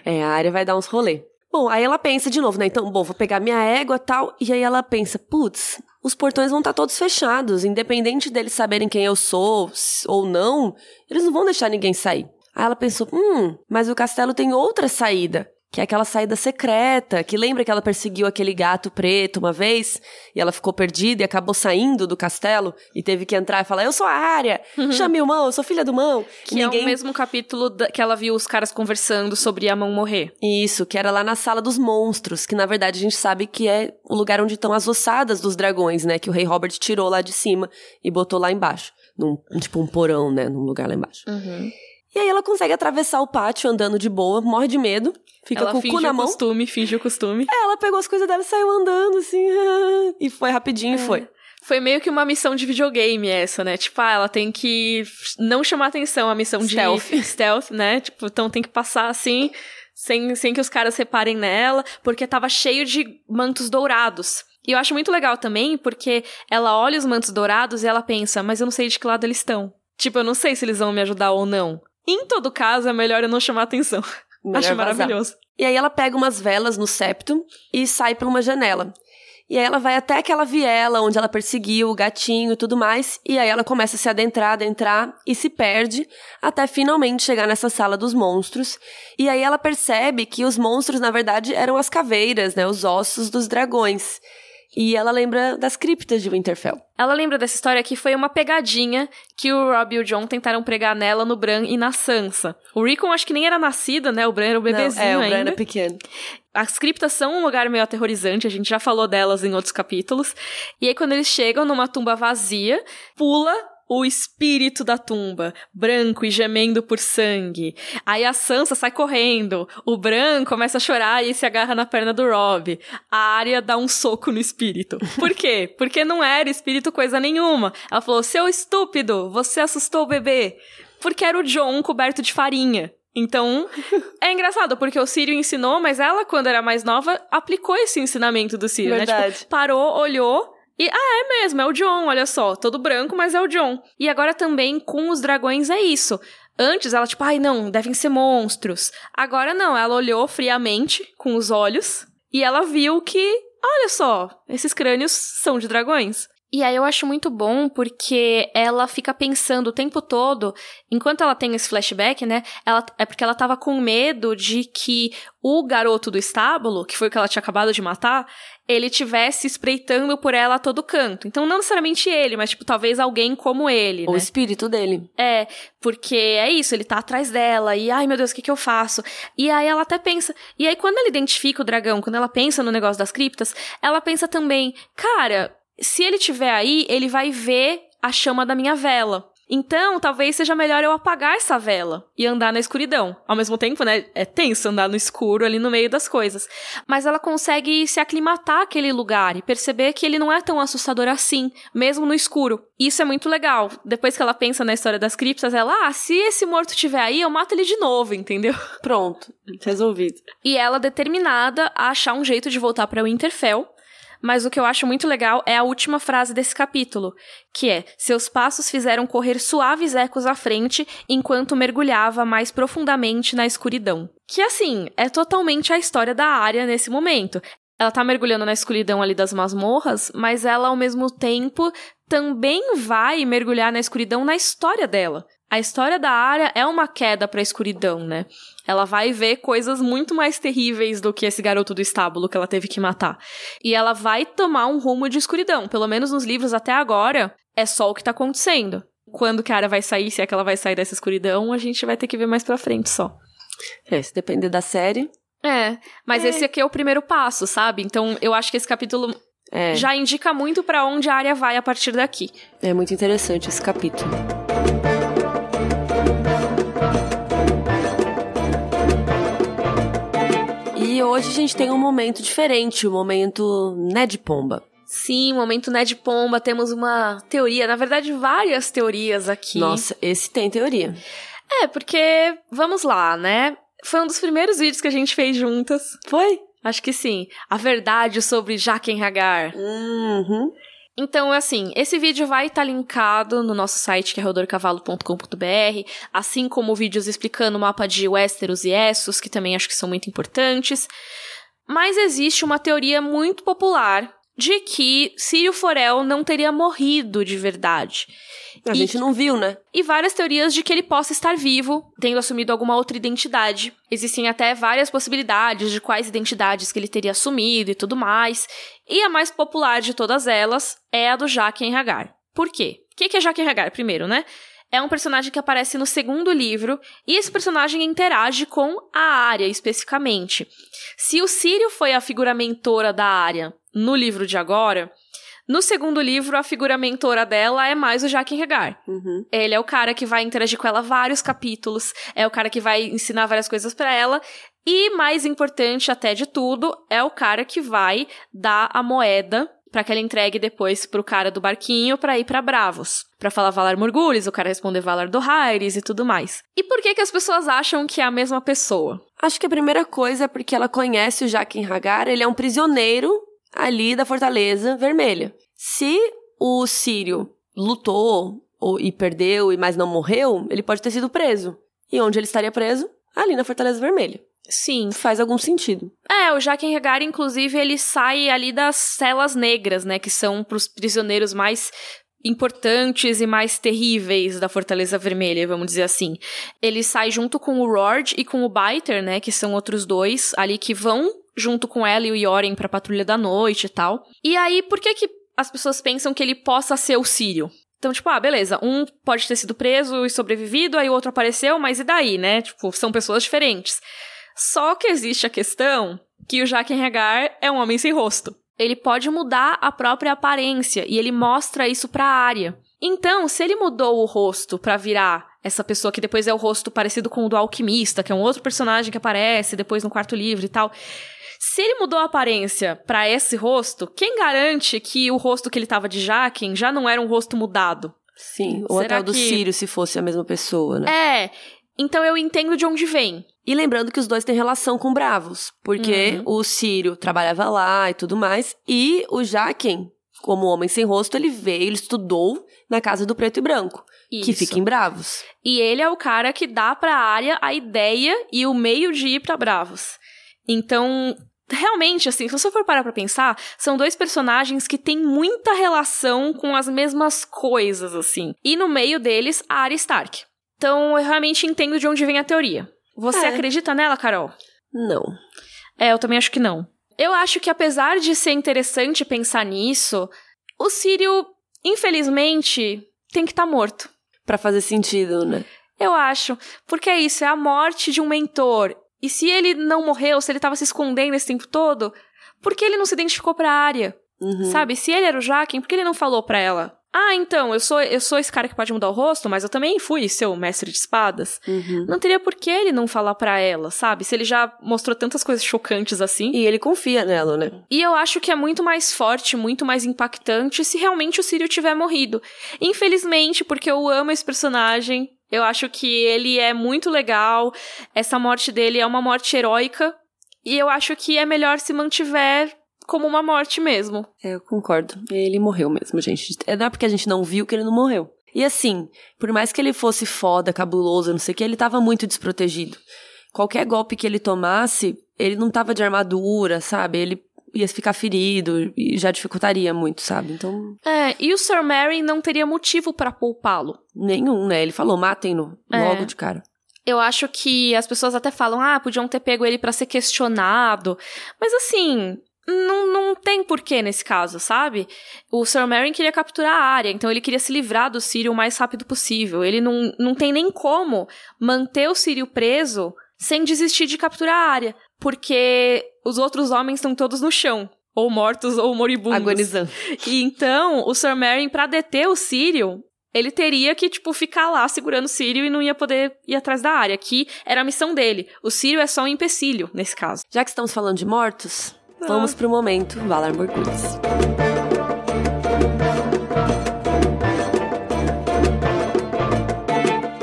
é, a Arya vai dar uns rolê. Bom, aí ela pensa de novo, né? Então, bom, vou pegar minha égua tal. E aí ela pensa, putz, os portões vão estar tá todos fechados. Independente deles saberem quem eu sou ou não, eles não vão deixar ninguém sair. Aí ela pensou, hum, mas o castelo tem outra saída. Que é aquela saída secreta, que lembra que ela perseguiu aquele gato preto uma vez e ela ficou perdida e acabou saindo do castelo e teve que entrar e falar: Eu sou a área, chame o mão, eu sou filha do mão. Que ninguém... é o mesmo capítulo da... que ela viu os caras conversando sobre a mão morrer. Isso, que era lá na sala dos monstros, que na verdade a gente sabe que é o lugar onde estão as ossadas dos dragões, né? Que o rei Robert tirou lá de cima e botou lá embaixo. Num, tipo um porão, né? Num lugar lá embaixo. Uhum. E aí ela consegue atravessar o pátio andando de boa, morre de medo, fica ela com o cu na o mão. costume, finge o costume. É, ela pegou as coisas dela e saiu andando, assim, e foi rapidinho e É. foi. Foi meio que uma missão de videogame essa, né? Tipo, ah, ela tem que não chamar atenção, a missão Stealth. de stealth, né? Tipo, então tem que passar assim, sem, sem que os caras reparem nela, porque tava cheio de mantos dourados. E eu acho muito legal também, porque ela olha os mantos dourados e ela pensa, mas eu não sei de que lado eles estão. Tipo, eu não sei se eles vão me ajudar ou não. Em todo caso, é melhor eu não chamar atenção. Melhor acho vazar. maravilhoso. E aí ela pega umas velas no septo e sai por uma janela. E aí ela vai até aquela viela onde ela perseguiu o gatinho e tudo mais. E aí ela começa a se adentrar, adentrar e se perde até finalmente chegar nessa sala dos monstros. E aí ela percebe que os monstros, na verdade, eram as caveiras, né? Os ossos dos dragões. E ela lembra das criptas de Winterfell. Ela lembra dessa história que foi uma pegadinha que o Rob e o John tentaram pregar nela, no Bran e na Sansa. O Rickon acho que nem era nascido, né? O Bran era o bebezinho Não, é, o ainda. Bran era pequeno. As criptas são um lugar meio aterrorizante, a gente já falou delas em outros capítulos. E aí, quando eles chegam numa tumba vazia, pula o espírito da tumba, branco e gemendo por sangue. Aí a Sansa sai correndo, o Bran começa a chorar e se agarra na perna do Rob. A Arya dá um soco no espírito. Por quê? Porque não era espírito coisa nenhuma. Ela falou: "Seu estúpido, você assustou o bebê". Porque era o John coberto de farinha. Então, é engraçado, porque o Sírio ensinou, mas ela, quando era mais nova, aplicou esse ensinamento do Sírio, né? Tipo, parou, olhou e, ah, é mesmo, é o John, olha só, todo branco, mas é o John. E agora também com os dragões é isso. Antes ela, tipo, ai não, devem ser monstros. Agora não, ela olhou friamente, com os olhos, e ela viu que, olha só, esses crânios são de dragões. E aí eu acho muito bom porque ela fica pensando o tempo todo, enquanto ela tem esse flashback, né? Ela, é porque ela tava com medo de que o garoto do estábulo, que foi o que ela tinha acabado de matar, ele tivesse espreitando por ela a todo canto. Então, não necessariamente ele, mas, tipo, talvez alguém como ele, O né? espírito dele. É, porque é isso, ele tá atrás dela, e ai meu Deus, o que que eu faço? E aí ela até pensa, e aí quando ela identifica o dragão, quando ela pensa no negócio das criptas, ela pensa também, cara, se ele tiver aí, ele vai ver a chama da minha vela. Então, talvez seja melhor eu apagar essa vela e andar na escuridão. Ao mesmo tempo, né, é tenso andar no escuro ali no meio das coisas. Mas ela consegue se aclimatar àquele lugar e perceber que ele não é tão assustador assim, mesmo no escuro. Isso é muito legal. Depois que ela pensa na história das criptas, ela, ah, se esse morto tiver aí, eu mato ele de novo, entendeu? Pronto, resolvido. E ela determinada a achar um jeito de voltar para Winterfell. Mas o que eu acho muito legal é a última frase desse capítulo, que é: Seus passos fizeram correr suaves ecos à frente enquanto mergulhava mais profundamente na escuridão. Que assim, é totalmente a história da área nesse momento. Ela tá mergulhando na escuridão ali das masmorras, mas ela ao mesmo tempo também vai mergulhar na escuridão na história dela. A história da área é uma queda pra escuridão, né? Ela vai ver coisas muito mais terríveis do que esse garoto do estábulo que ela teve que matar. E ela vai tomar um rumo de escuridão. Pelo menos nos livros até agora, é só o que tá acontecendo. Quando que a área vai sair, se é que ela vai sair dessa escuridão, a gente vai ter que ver mais pra frente só. É, se depender da série. É, mas É. esse aqui é o primeiro passo, sabe? Então eu acho que esse capítulo É, já indica muito pra onde a área vai a partir daqui. é muito interessante esse capítulo. Hoje a gente tem um momento diferente, o momento Ned Pomba. Sim, momento Ned Pomba, temos uma teoria, na verdade várias teorias aqui. Nossa, esse tem teoria. É, porque, vamos lá, né? Foi um dos primeiros vídeos que a gente fez juntas. Foi? Acho que sim. A verdade sobre Jaqen Hagar. Uhum. Então, assim, esse vídeo vai estar linkado no nosso site, que é rodorcavalo.com.br, assim como vídeos explicando o mapa de Westeros e Essos, que também acho que são muito importantes. Mas existe uma teoria muito popular de que Círio Forel não teria morrido de verdade. A E- gente não viu, né? E várias teorias de que ele possa estar vivo, tendo assumido alguma outra identidade. Existem até várias possibilidades de quais identidades que ele teria assumido e tudo mais. E a mais popular de todas elas é a do Jaqen Hagar. Por quê? O que que é Jaqen Hagar, primeiro, né? É um personagem que aparece no segundo livro, e esse personagem interage com a área especificamente. Se o Sírio foi a figura mentora da área no livro de agora, no segundo livro a figura mentora dela é mais o Jaqen Hagar. Uhum. Ele é o cara que vai interagir com ela vários capítulos, é o cara que vai ensinar várias coisas pra ela, e mais importante até de tudo, é o cara que vai dar a moeda pra que ela entregue depois pro cara do barquinho pra ir pra Bravos. Pra falar Valar Morgulhos, o cara responder Valar do Aires e tudo mais. E por que que as pessoas acham que é a mesma pessoa? Acho que a primeira coisa é porque ela conhece o Jaqen Hagar, ele é um prisioneiro ali da Fortaleza Vermelha. Se o Sírio lutou ou, e perdeu, e mas não morreu, ele pode ter sido preso. E onde ele estaria preso? Ali na Fortaleza Vermelha. Sim, Faz algum sentido. É, o Jaqen Hagar, inclusive, ele sai ali das celas negras, né? Que são pros prisioneiros mais importantes e mais terríveis da Fortaleza Vermelha, vamos dizer assim. Ele sai junto com o Rord e com o Biter, né? Que são outros dois ali que vão junto com ela e o Yoren pra Patrulha da Noite e tal. E aí, por que que as pessoas pensam que ele possa ser o Sírio? Então, tipo, ah, beleza, um pode ter sido preso e sobrevivido, aí o outro apareceu, mas e daí, né? Tipo, são pessoas diferentes. Só que existe a questão que o Jaqen Hagar é um homem sem rosto. Ele pode mudar a própria aparência e ele mostra isso pra área. Então, se ele mudou o rosto pra virar essa pessoa que depois é o rosto parecido com o do alquimista, que é um outro personagem que aparece depois no quarto livro e tal. Se ele mudou a aparência pra esse rosto, quem garante que o rosto que ele tava de Jaqen já não era um rosto mudado? Sim. Ou Será até o do que- Sírio, se fosse a mesma pessoa, né? É. Então eu entendo de onde vem. E lembrando que os dois têm relação com Bravos, porque Uhum. o Sírio trabalhava lá e tudo mais, e o Jaquen, como homem sem rosto, ele veio, ele estudou na casa do Preto e Branco, que Isso. fica em Bravos. E ele é o cara que dá pra área a ideia e o meio de ir pra Bravos. Então, realmente, assim, se você for parar pra pensar, são dois personagens que têm muita relação com as mesmas coisas, assim. E no meio deles, a Arya Stark. Então, eu realmente entendo de onde vem a teoria. Você É. acredita nela, Carol? Não. É, eu também acho que não. Eu acho que apesar de ser interessante pensar nisso, o Sírio, infelizmente, tem que estar morto. Pra fazer sentido, né? Eu acho. Porque é isso, é a morte de um mentor. E se ele não morreu, se ele tava se escondendo esse tempo todo, por que ele não se identificou pra área? Uhum. Sabe? Se ele era o Jaquen, por que ele não falou pra ela? Ah, então, eu sou, eu sou esse cara que pode mudar o rosto, mas eu também fui seu mestre de espadas. Uhum. Não teria por que ele não falar pra ela, sabe? Se ele já mostrou tantas coisas chocantes assim. E ele confia nela, né? E eu acho que é muito mais forte, muito mais impactante se realmente o Sírio tiver morrido. Infelizmente, porque eu amo esse personagem, eu acho que ele é muito legal, essa morte dele é uma morte heróica, e eu acho que é melhor se mantiver como uma morte mesmo. É, eu concordo. Ele morreu mesmo, gente. É, Não é porque a gente não viu que ele não morreu. E assim, por mais que ele fosse foda, cabuloso, não sei o que, ele tava muito desprotegido. Qualquer golpe que ele tomasse, ele não tava de armadura, sabe? Ele ia ficar ferido e já dificultaria muito, sabe? Então, É, e o Sir Mary não teria motivo pra poupá-lo. nenhum, né? Ele falou, matem-no É. logo de cara. Eu acho que as pessoas até falam, ah, podiam ter pego ele pra ser questionado. Mas assim, não, não tem porquê nesse caso, sabe? O Sir Meryn queria capturar a área, então ele queria se livrar do Sírio o mais rápido possível. Ele não, não tem nem como manter o Sírio preso sem desistir de capturar a área, porque os outros homens estão todos no chão. Ou mortos ou moribundos. Agonizando. E então, o Sir Meryn, pra deter o Sírio, ele teria que, tipo, ficar lá segurando o Sírio e não ia poder ir atrás da área, que era a missão dele. O Sírio é só um empecilho, nesse caso. Já que estamos falando de mortos, vamos pro momento Valar Morgulhos.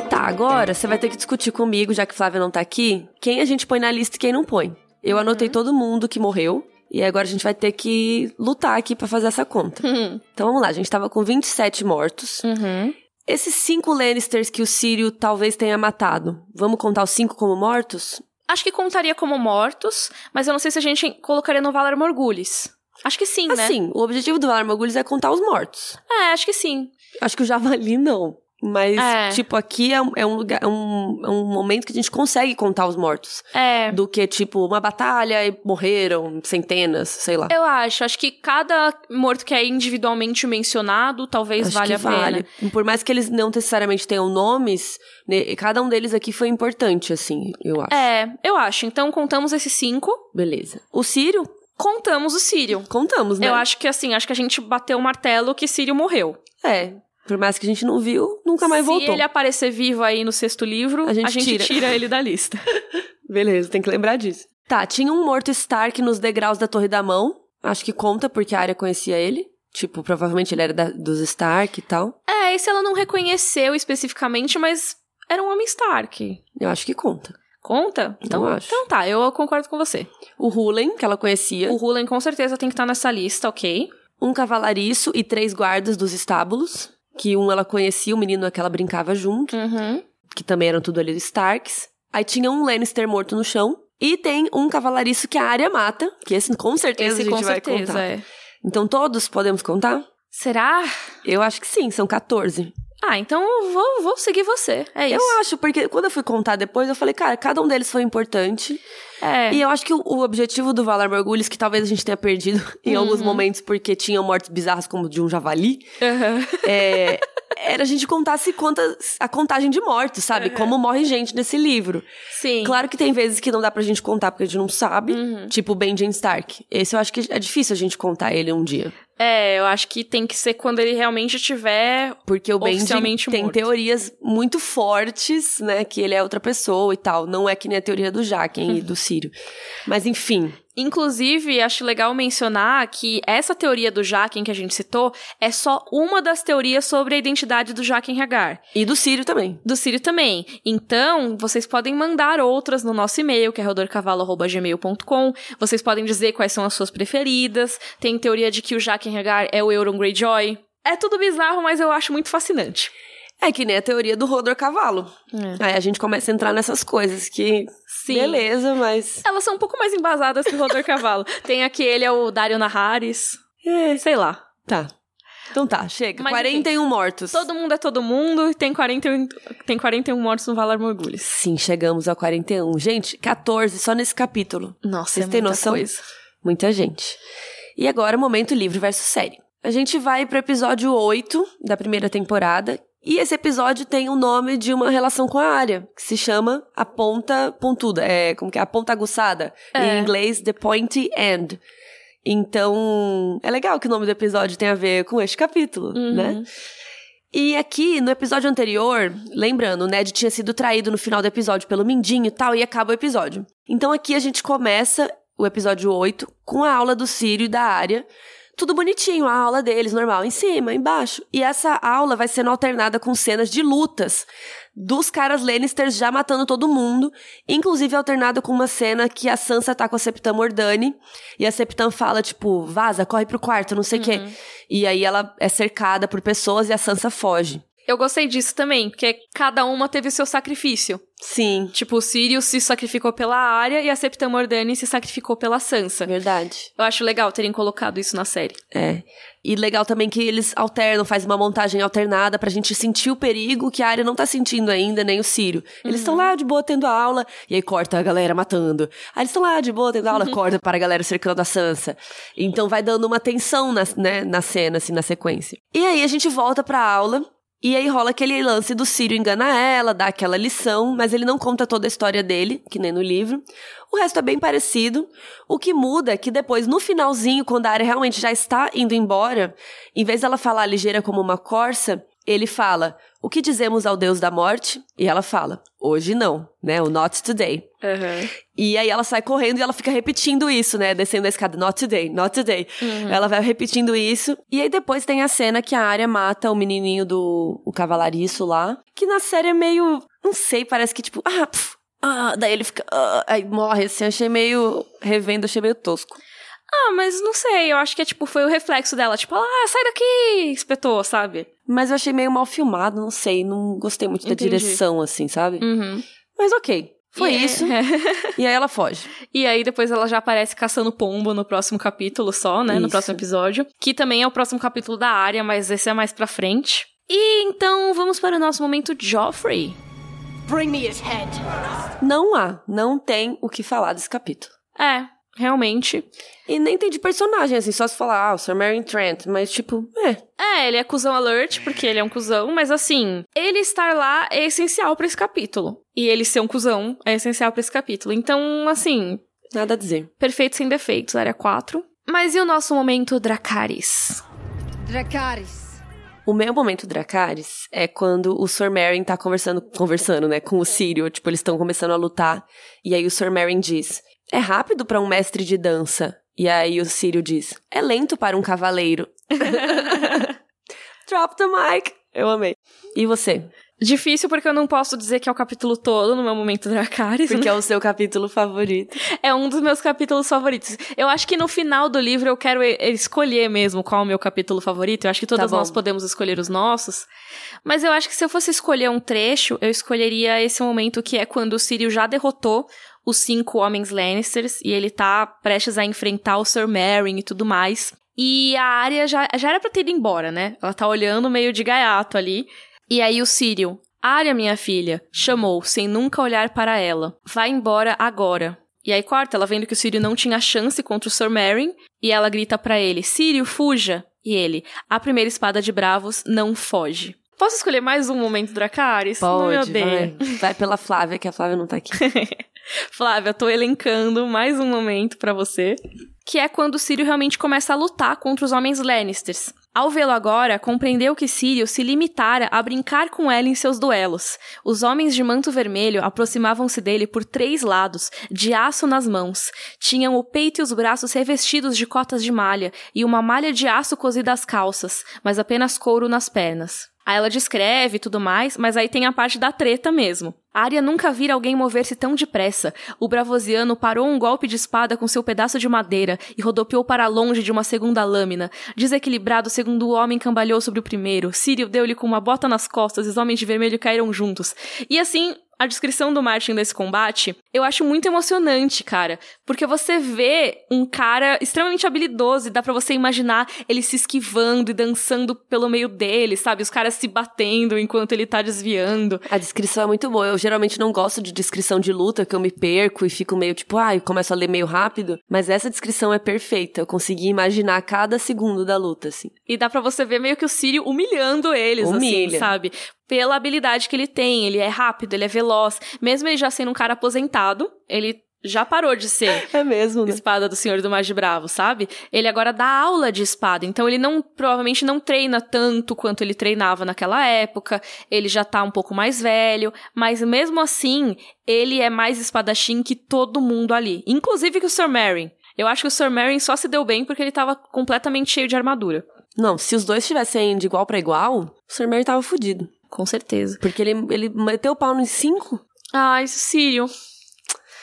Tá, agora você vai ter que discutir comigo, já que Flávia não tá aqui, quem a gente põe na lista e quem não põe. Eu anotei todo mundo que morreu, e agora a gente vai ter que lutar aqui pra fazer essa conta. Então vamos lá, a gente tava com 27 mortos. Uhum. Esses cinco Lannisters que o Sírio talvez tenha matado, vamos contar os cinco como mortos? Acho que contaria como mortos, mas eu não sei se a gente colocaria no Valar Morgulhos. Acho que sim, né? Assim, o objetivo do Valar Morgulhos é contar os mortos. É, acho que sim. Acho que o Javali não. Mas, É. tipo, aqui é, um- é um lugar, é um, é um momento que a gente consegue contar os mortos. É. Do que, tipo, uma batalha e morreram centenas, sei lá. Eu acho. Acho que cada morto que é individualmente mencionado, talvez Acho valha a pena. vale. Por mais que eles não necessariamente tenham nomes, né, cada um deles aqui foi importante, assim, eu acho. É, eu acho. Então contamos esses cinco. Beleza. O Sírio, Contamos o Sírio. contamos, né? Eu acho que assim, acho que a gente bateu o martelo que Sírio morreu. É. Por mais que a gente não viu, nunca mais Se voltou. ele aparecer vivo aí no sexto livro, A gente tira. tira ele da lista. Beleza, tem que lembrar disso. Tá, tinha um morto Stark nos degraus da Torre da Mão. Acho que conta, porque a área conhecia ele. Tipo, provavelmente ele era da- dos Stark e tal. é, esse ela não reconheceu especificamente, mas era um homem Stark. Eu acho que conta. Conta? Então, Eu acho. então tá, eu concordo com você. O Hulen, que ela conhecia. O Hulen com certeza tem que estar nessa lista, ok? Um cavalariço e três guardas dos estábulos. Que um ela conhecia, o menino que ela brincava junto. Uhum. Que também eram tudo ali dos Starks. Aí tinha um Lannister morto no chão. E tem um cavalariço que a área mata. Que esse com certeza Esse a gente com vai certeza, contar. é. Então todos podemos contar? Será? Eu acho que sim, são 14. Ah, então eu vou, vou seguir você. É isso. Eu acho, porque quando eu fui contar depois, eu falei, cara, cada um deles foi importante. É. E eu acho que o, o objetivo do Valar Morgulhos, que talvez a gente tenha perdido em alguns Uhum. momentos, porque tinham mortes bizarras como de um javali, Aham. é, era a gente contasse quantas, a contagem de mortos, sabe? Como morre gente nesse livro. Sim. Claro que tem vezes que não dá pra gente contar porque a gente não sabe. Uhum. Tipo o Benjen Stark. Esse eu acho que é difícil a gente contar ele um dia. É, eu acho que tem que ser quando ele realmente tiver. Porque o Oficialmente tem morto. teorias muito fortes, né? Que ele é outra pessoa e tal. Não é que nem a teoria do Jaqen e do Sírio. Mas enfim. Inclusive, acho legal mencionar que essa teoria do Jaqen que a gente citou é só uma das teorias sobre a identidade do Jaqen Hagar. E do Sírio também. Do Sírio também. Então, vocês podem mandar outras no nosso e-mail, que é rodorcavalo.gmail.com. Vocês podem dizer quais são as suas preferidas. Tem teoria de que o Jaqen Hagar é o Euron Greyjoy. É tudo bizarro, mas eu acho muito fascinante. É que nem a teoria do Rodor Cavalo. Aí a gente começa a entrar nessas coisas que. Sim. Beleza, mas. Elas são um pouco mais embasadas que o Rodor Cavalo. Tem aquele, é o Dario Naharis. É, Sei lá. tá. Então tá, chega. Mas, 41 mortos. Todo mundo é todo mundo e tem 41, tem 41 mortos no Valar Morgulhos. Sim, chegamos a 41. Gente, 14 só nesse capítulo. Nossa, Vocês é têm muita noção? coisa. Muita gente. E agora, momento livro versus série. A gente vai pro episódio 8 da primeira temporada. E esse episódio tem o nome de uma relação com a área, que se chama A Ponta Pontuda. É, como que é? A Ponta Aguçada. É. Em inglês, The Pointy End. Então, é legal que o nome do episódio tem a ver com este capítulo, Uhum. né? E aqui, no episódio anterior, lembrando, o Ned tinha sido traído no final do episódio pelo Mindinho e tal, e acaba o episódio. Então aqui a gente começa o episódio 8 com a aula do Sírio e da área. Tudo bonitinho, a aula deles, normal, em cima, embaixo. E essa aula vai sendo alternada com cenas de lutas dos caras Lannisters já matando todo mundo, inclusive alternada com uma cena que a Sansa tá com a Septã Mordani, e a Septã fala, tipo, vaza, corre pro quarto, não sei o quê. E aí ela é cercada por pessoas e a Sansa foge. Eu gostei disso também, porque cada uma teve seu sacrifício. Sim, Tipo, o Sirius se sacrificou pela área e a Septa Mordani se sacrificou pela Sansa. verdade. Eu acho legal terem colocado isso na série. É. E legal também que eles alternam, faz uma montagem alternada pra gente sentir o perigo que a área não tá sentindo ainda, nem o Círio. Eles estão lá de boa tendo aula, e aí corta a galera matando. Aí eles estão lá de boa tendo aula, corta para a galera cercando a Sansa. Então vai dando uma tensão na, né, na cena, assim, na sequência. E aí a gente volta pra aula. E aí rola aquele lance do Círio engana ela, dá aquela lição, mas ele não conta toda a história dele, que nem no livro. O resto é bem parecido. O que muda é que depois, no finalzinho, quando a área realmente já está indo embora, em vez dela falar ligeira como uma corça, ele fala: O que dizemos ao Deus da morte? E ela fala: Hoje não, né? O not today. E aí ela sai correndo e ela fica repetindo isso, né? Descendo a escada, not today, not today. Ela vai repetindo isso. E aí depois tem a cena que a área mata o menininho do o cavalariço lá. Que na série é meio. Não sei, parece que tipo. Ah, pf, ah, daí ele fica. ah, aí morre, assim. Achei meio. Revendo, achei meio tosco. Ah, mas não sei, eu acho que é tipo, foi o reflexo dela, tipo, ah, sai daqui, espetou, sabe? Mas eu achei meio mal filmado, não sei. Não gostei muito da Entendi. direção, assim, sabe? Uhum. Mas ok. Foi E é- isso. E aí ela foge. E aí depois ela já aparece caçando pombo no próximo capítulo só, né? No Isso. próximo episódio. Que também é o próximo capítulo da área, mas esse é mais pra frente. E então vamos para o nosso momento Joffrey. Bring me his head. Não há, não tem o que falar desse capítulo. É, realmente. E nem tem de personagem, assim, só se falar, ah, o Sir Meryn Trent, mas tipo, é. É, ele é cuzão alert, porque ele é um cuzão, mas assim, ele estar lá é essencial pra esse capítulo. E ele ser um cuzão é essencial pra esse capítulo. Então, assim, Nada a dizer. perfeito sem defeitos, área 4. Mas e o nosso momento Dracarys? Dracarys. O meu momento Dracarys é quando o Sir Meryn tá conversando, conversando, né, com o Sírio, tipo, eles estão começando a lutar, e aí o Sir Meryn diz, é rápido pra um mestre de dança. E aí o Sírio diz, é lento para um cavaleiro. Drop the mic. Eu amei. E você? Difícil porque eu não posso dizer que é o capítulo todo no meu momento Dracarys, Porque né? é o seu capítulo favorito. É um dos meus capítulos favoritos. Eu acho que no final do livro eu quero escolher mesmo qual é o meu capítulo favorito. Eu acho que todas Tá nós podemos escolher os nossos. Mas eu acho que se eu fosse escolher um trecho, eu escolheria esse momento que é quando o Círio já derrotou os cinco homens Lannisters e ele tá prestes a enfrentar o Sir Meryn e tudo mais. E a área já, já era pra ter ido embora, né? Ela tá olhando meio de gaiato ali. E aí o Círio, Arya, minha filha, chamou, sem nunca olhar para ela. Vai embora agora. E aí corta, ela vendo que o Círio não tinha chance contra o Sir Meryn, e ela grita pra ele, Círio, fuja! E ele, a primeira espada de bravos não foge. Posso escolher mais um momento Dracarys? Pode, vai. Vai pela Flávia, que a Flávia não tá aqui. Flávia, eu tô elencando mais um momento pra você, que é quando o Círio realmente começa a lutar contra os homens Lannisters. Ao vê-lo agora, compreendeu que Círio se limitara a brincar com ela em seus duelos. Os homens de manto vermelho aproximavam-se dele por três lados, de aço nas mãos. Tinham o peito e os braços revestidos de cotas de malha e uma malha de aço cosida às calças, mas apenas couro nas pernas. Aí ela descreve e tudo mais, mas aí tem a parte da treta mesmo. Arya nunca vira alguém mover-se tão depressa. O bravosiano parou um golpe de espada com seu pedaço de madeira e rodopiou para longe de uma segunda lâmina. Desequilibrado, segundo o homem cambalhou sobre o primeiro. Círio deu-lhe com uma bota nas costas e os homens de vermelho caíram juntos. E assim, a descrição do Martin desse combate, eu acho muito emocionante, cara. Porque você vê um cara extremamente habilidoso e dá pra você imaginar ele se esquivando e dançando pelo meio dele, sabe? Os caras se batendo enquanto ele tá desviando. A descrição é muito boa. Eu geralmente não gosto de descrição de luta, que eu me perco e fico meio tipo, ai, começo a ler meio rápido. Mas essa descrição é perfeita. Eu consegui imaginar cada segundo da luta, assim. E dá pra você ver meio que o Círio humilhando eles, assim, Humilha. sabe? Pela habilidade que ele tem. Ele é rápido, ele é veloz. Mesmo ele já sendo um cara aposentado, ele já parou de ser É mesmo, né? espada do Senhor do Mais Bravo, sabe? Ele agora dá aula de espada, então ele não provavelmente não treina tanto quanto ele treinava naquela época. Ele já tá um pouco mais velho, mas mesmo assim, ele é mais espadachim que todo mundo ali, inclusive que o Sir Meryn. Eu acho que o Sir Meryn só se deu bem porque ele tava completamente cheio de armadura. Não, se os dois estivessem de igual pra igual, o Sir Merry tava fudido. Com certeza. Porque ele, ele meteu o pau nos cinco. Ai, Sírio.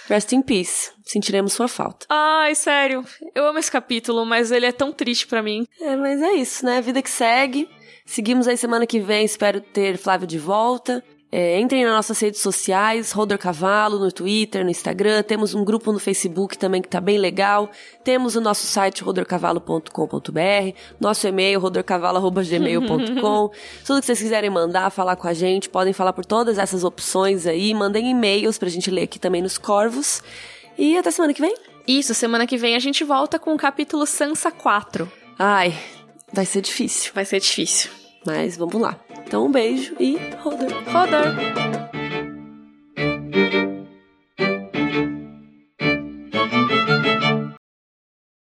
Rest in peace. Sentiremos sua falta. Ai, sério. Eu amo esse capítulo, mas ele é tão triste pra mim. É, mas é isso, né? Vida que segue. Seguimos aí semana que vem. Espero ter Flávio de volta. É, entrem nas nossas redes sociais, Rodor Cavalo, no Twitter, no Instagram. Temos um grupo no Facebook também que tá bem legal. Temos o nosso site, rodorcavalo.com.br. Nosso e-mail, rodorcavalo.gmail.com. Tudo que vocês quiserem mandar, falar com a gente, podem falar por todas essas opções aí. Mandem e-mails pra gente ler aqui também nos Corvos. E até semana que vem. Isso, semana que vem a gente volta com o capítulo Sansa 4. Ai, vai ser difícil. Vai ser difícil. Mas vamos lá. Então um beijo e Rodor. Rodor!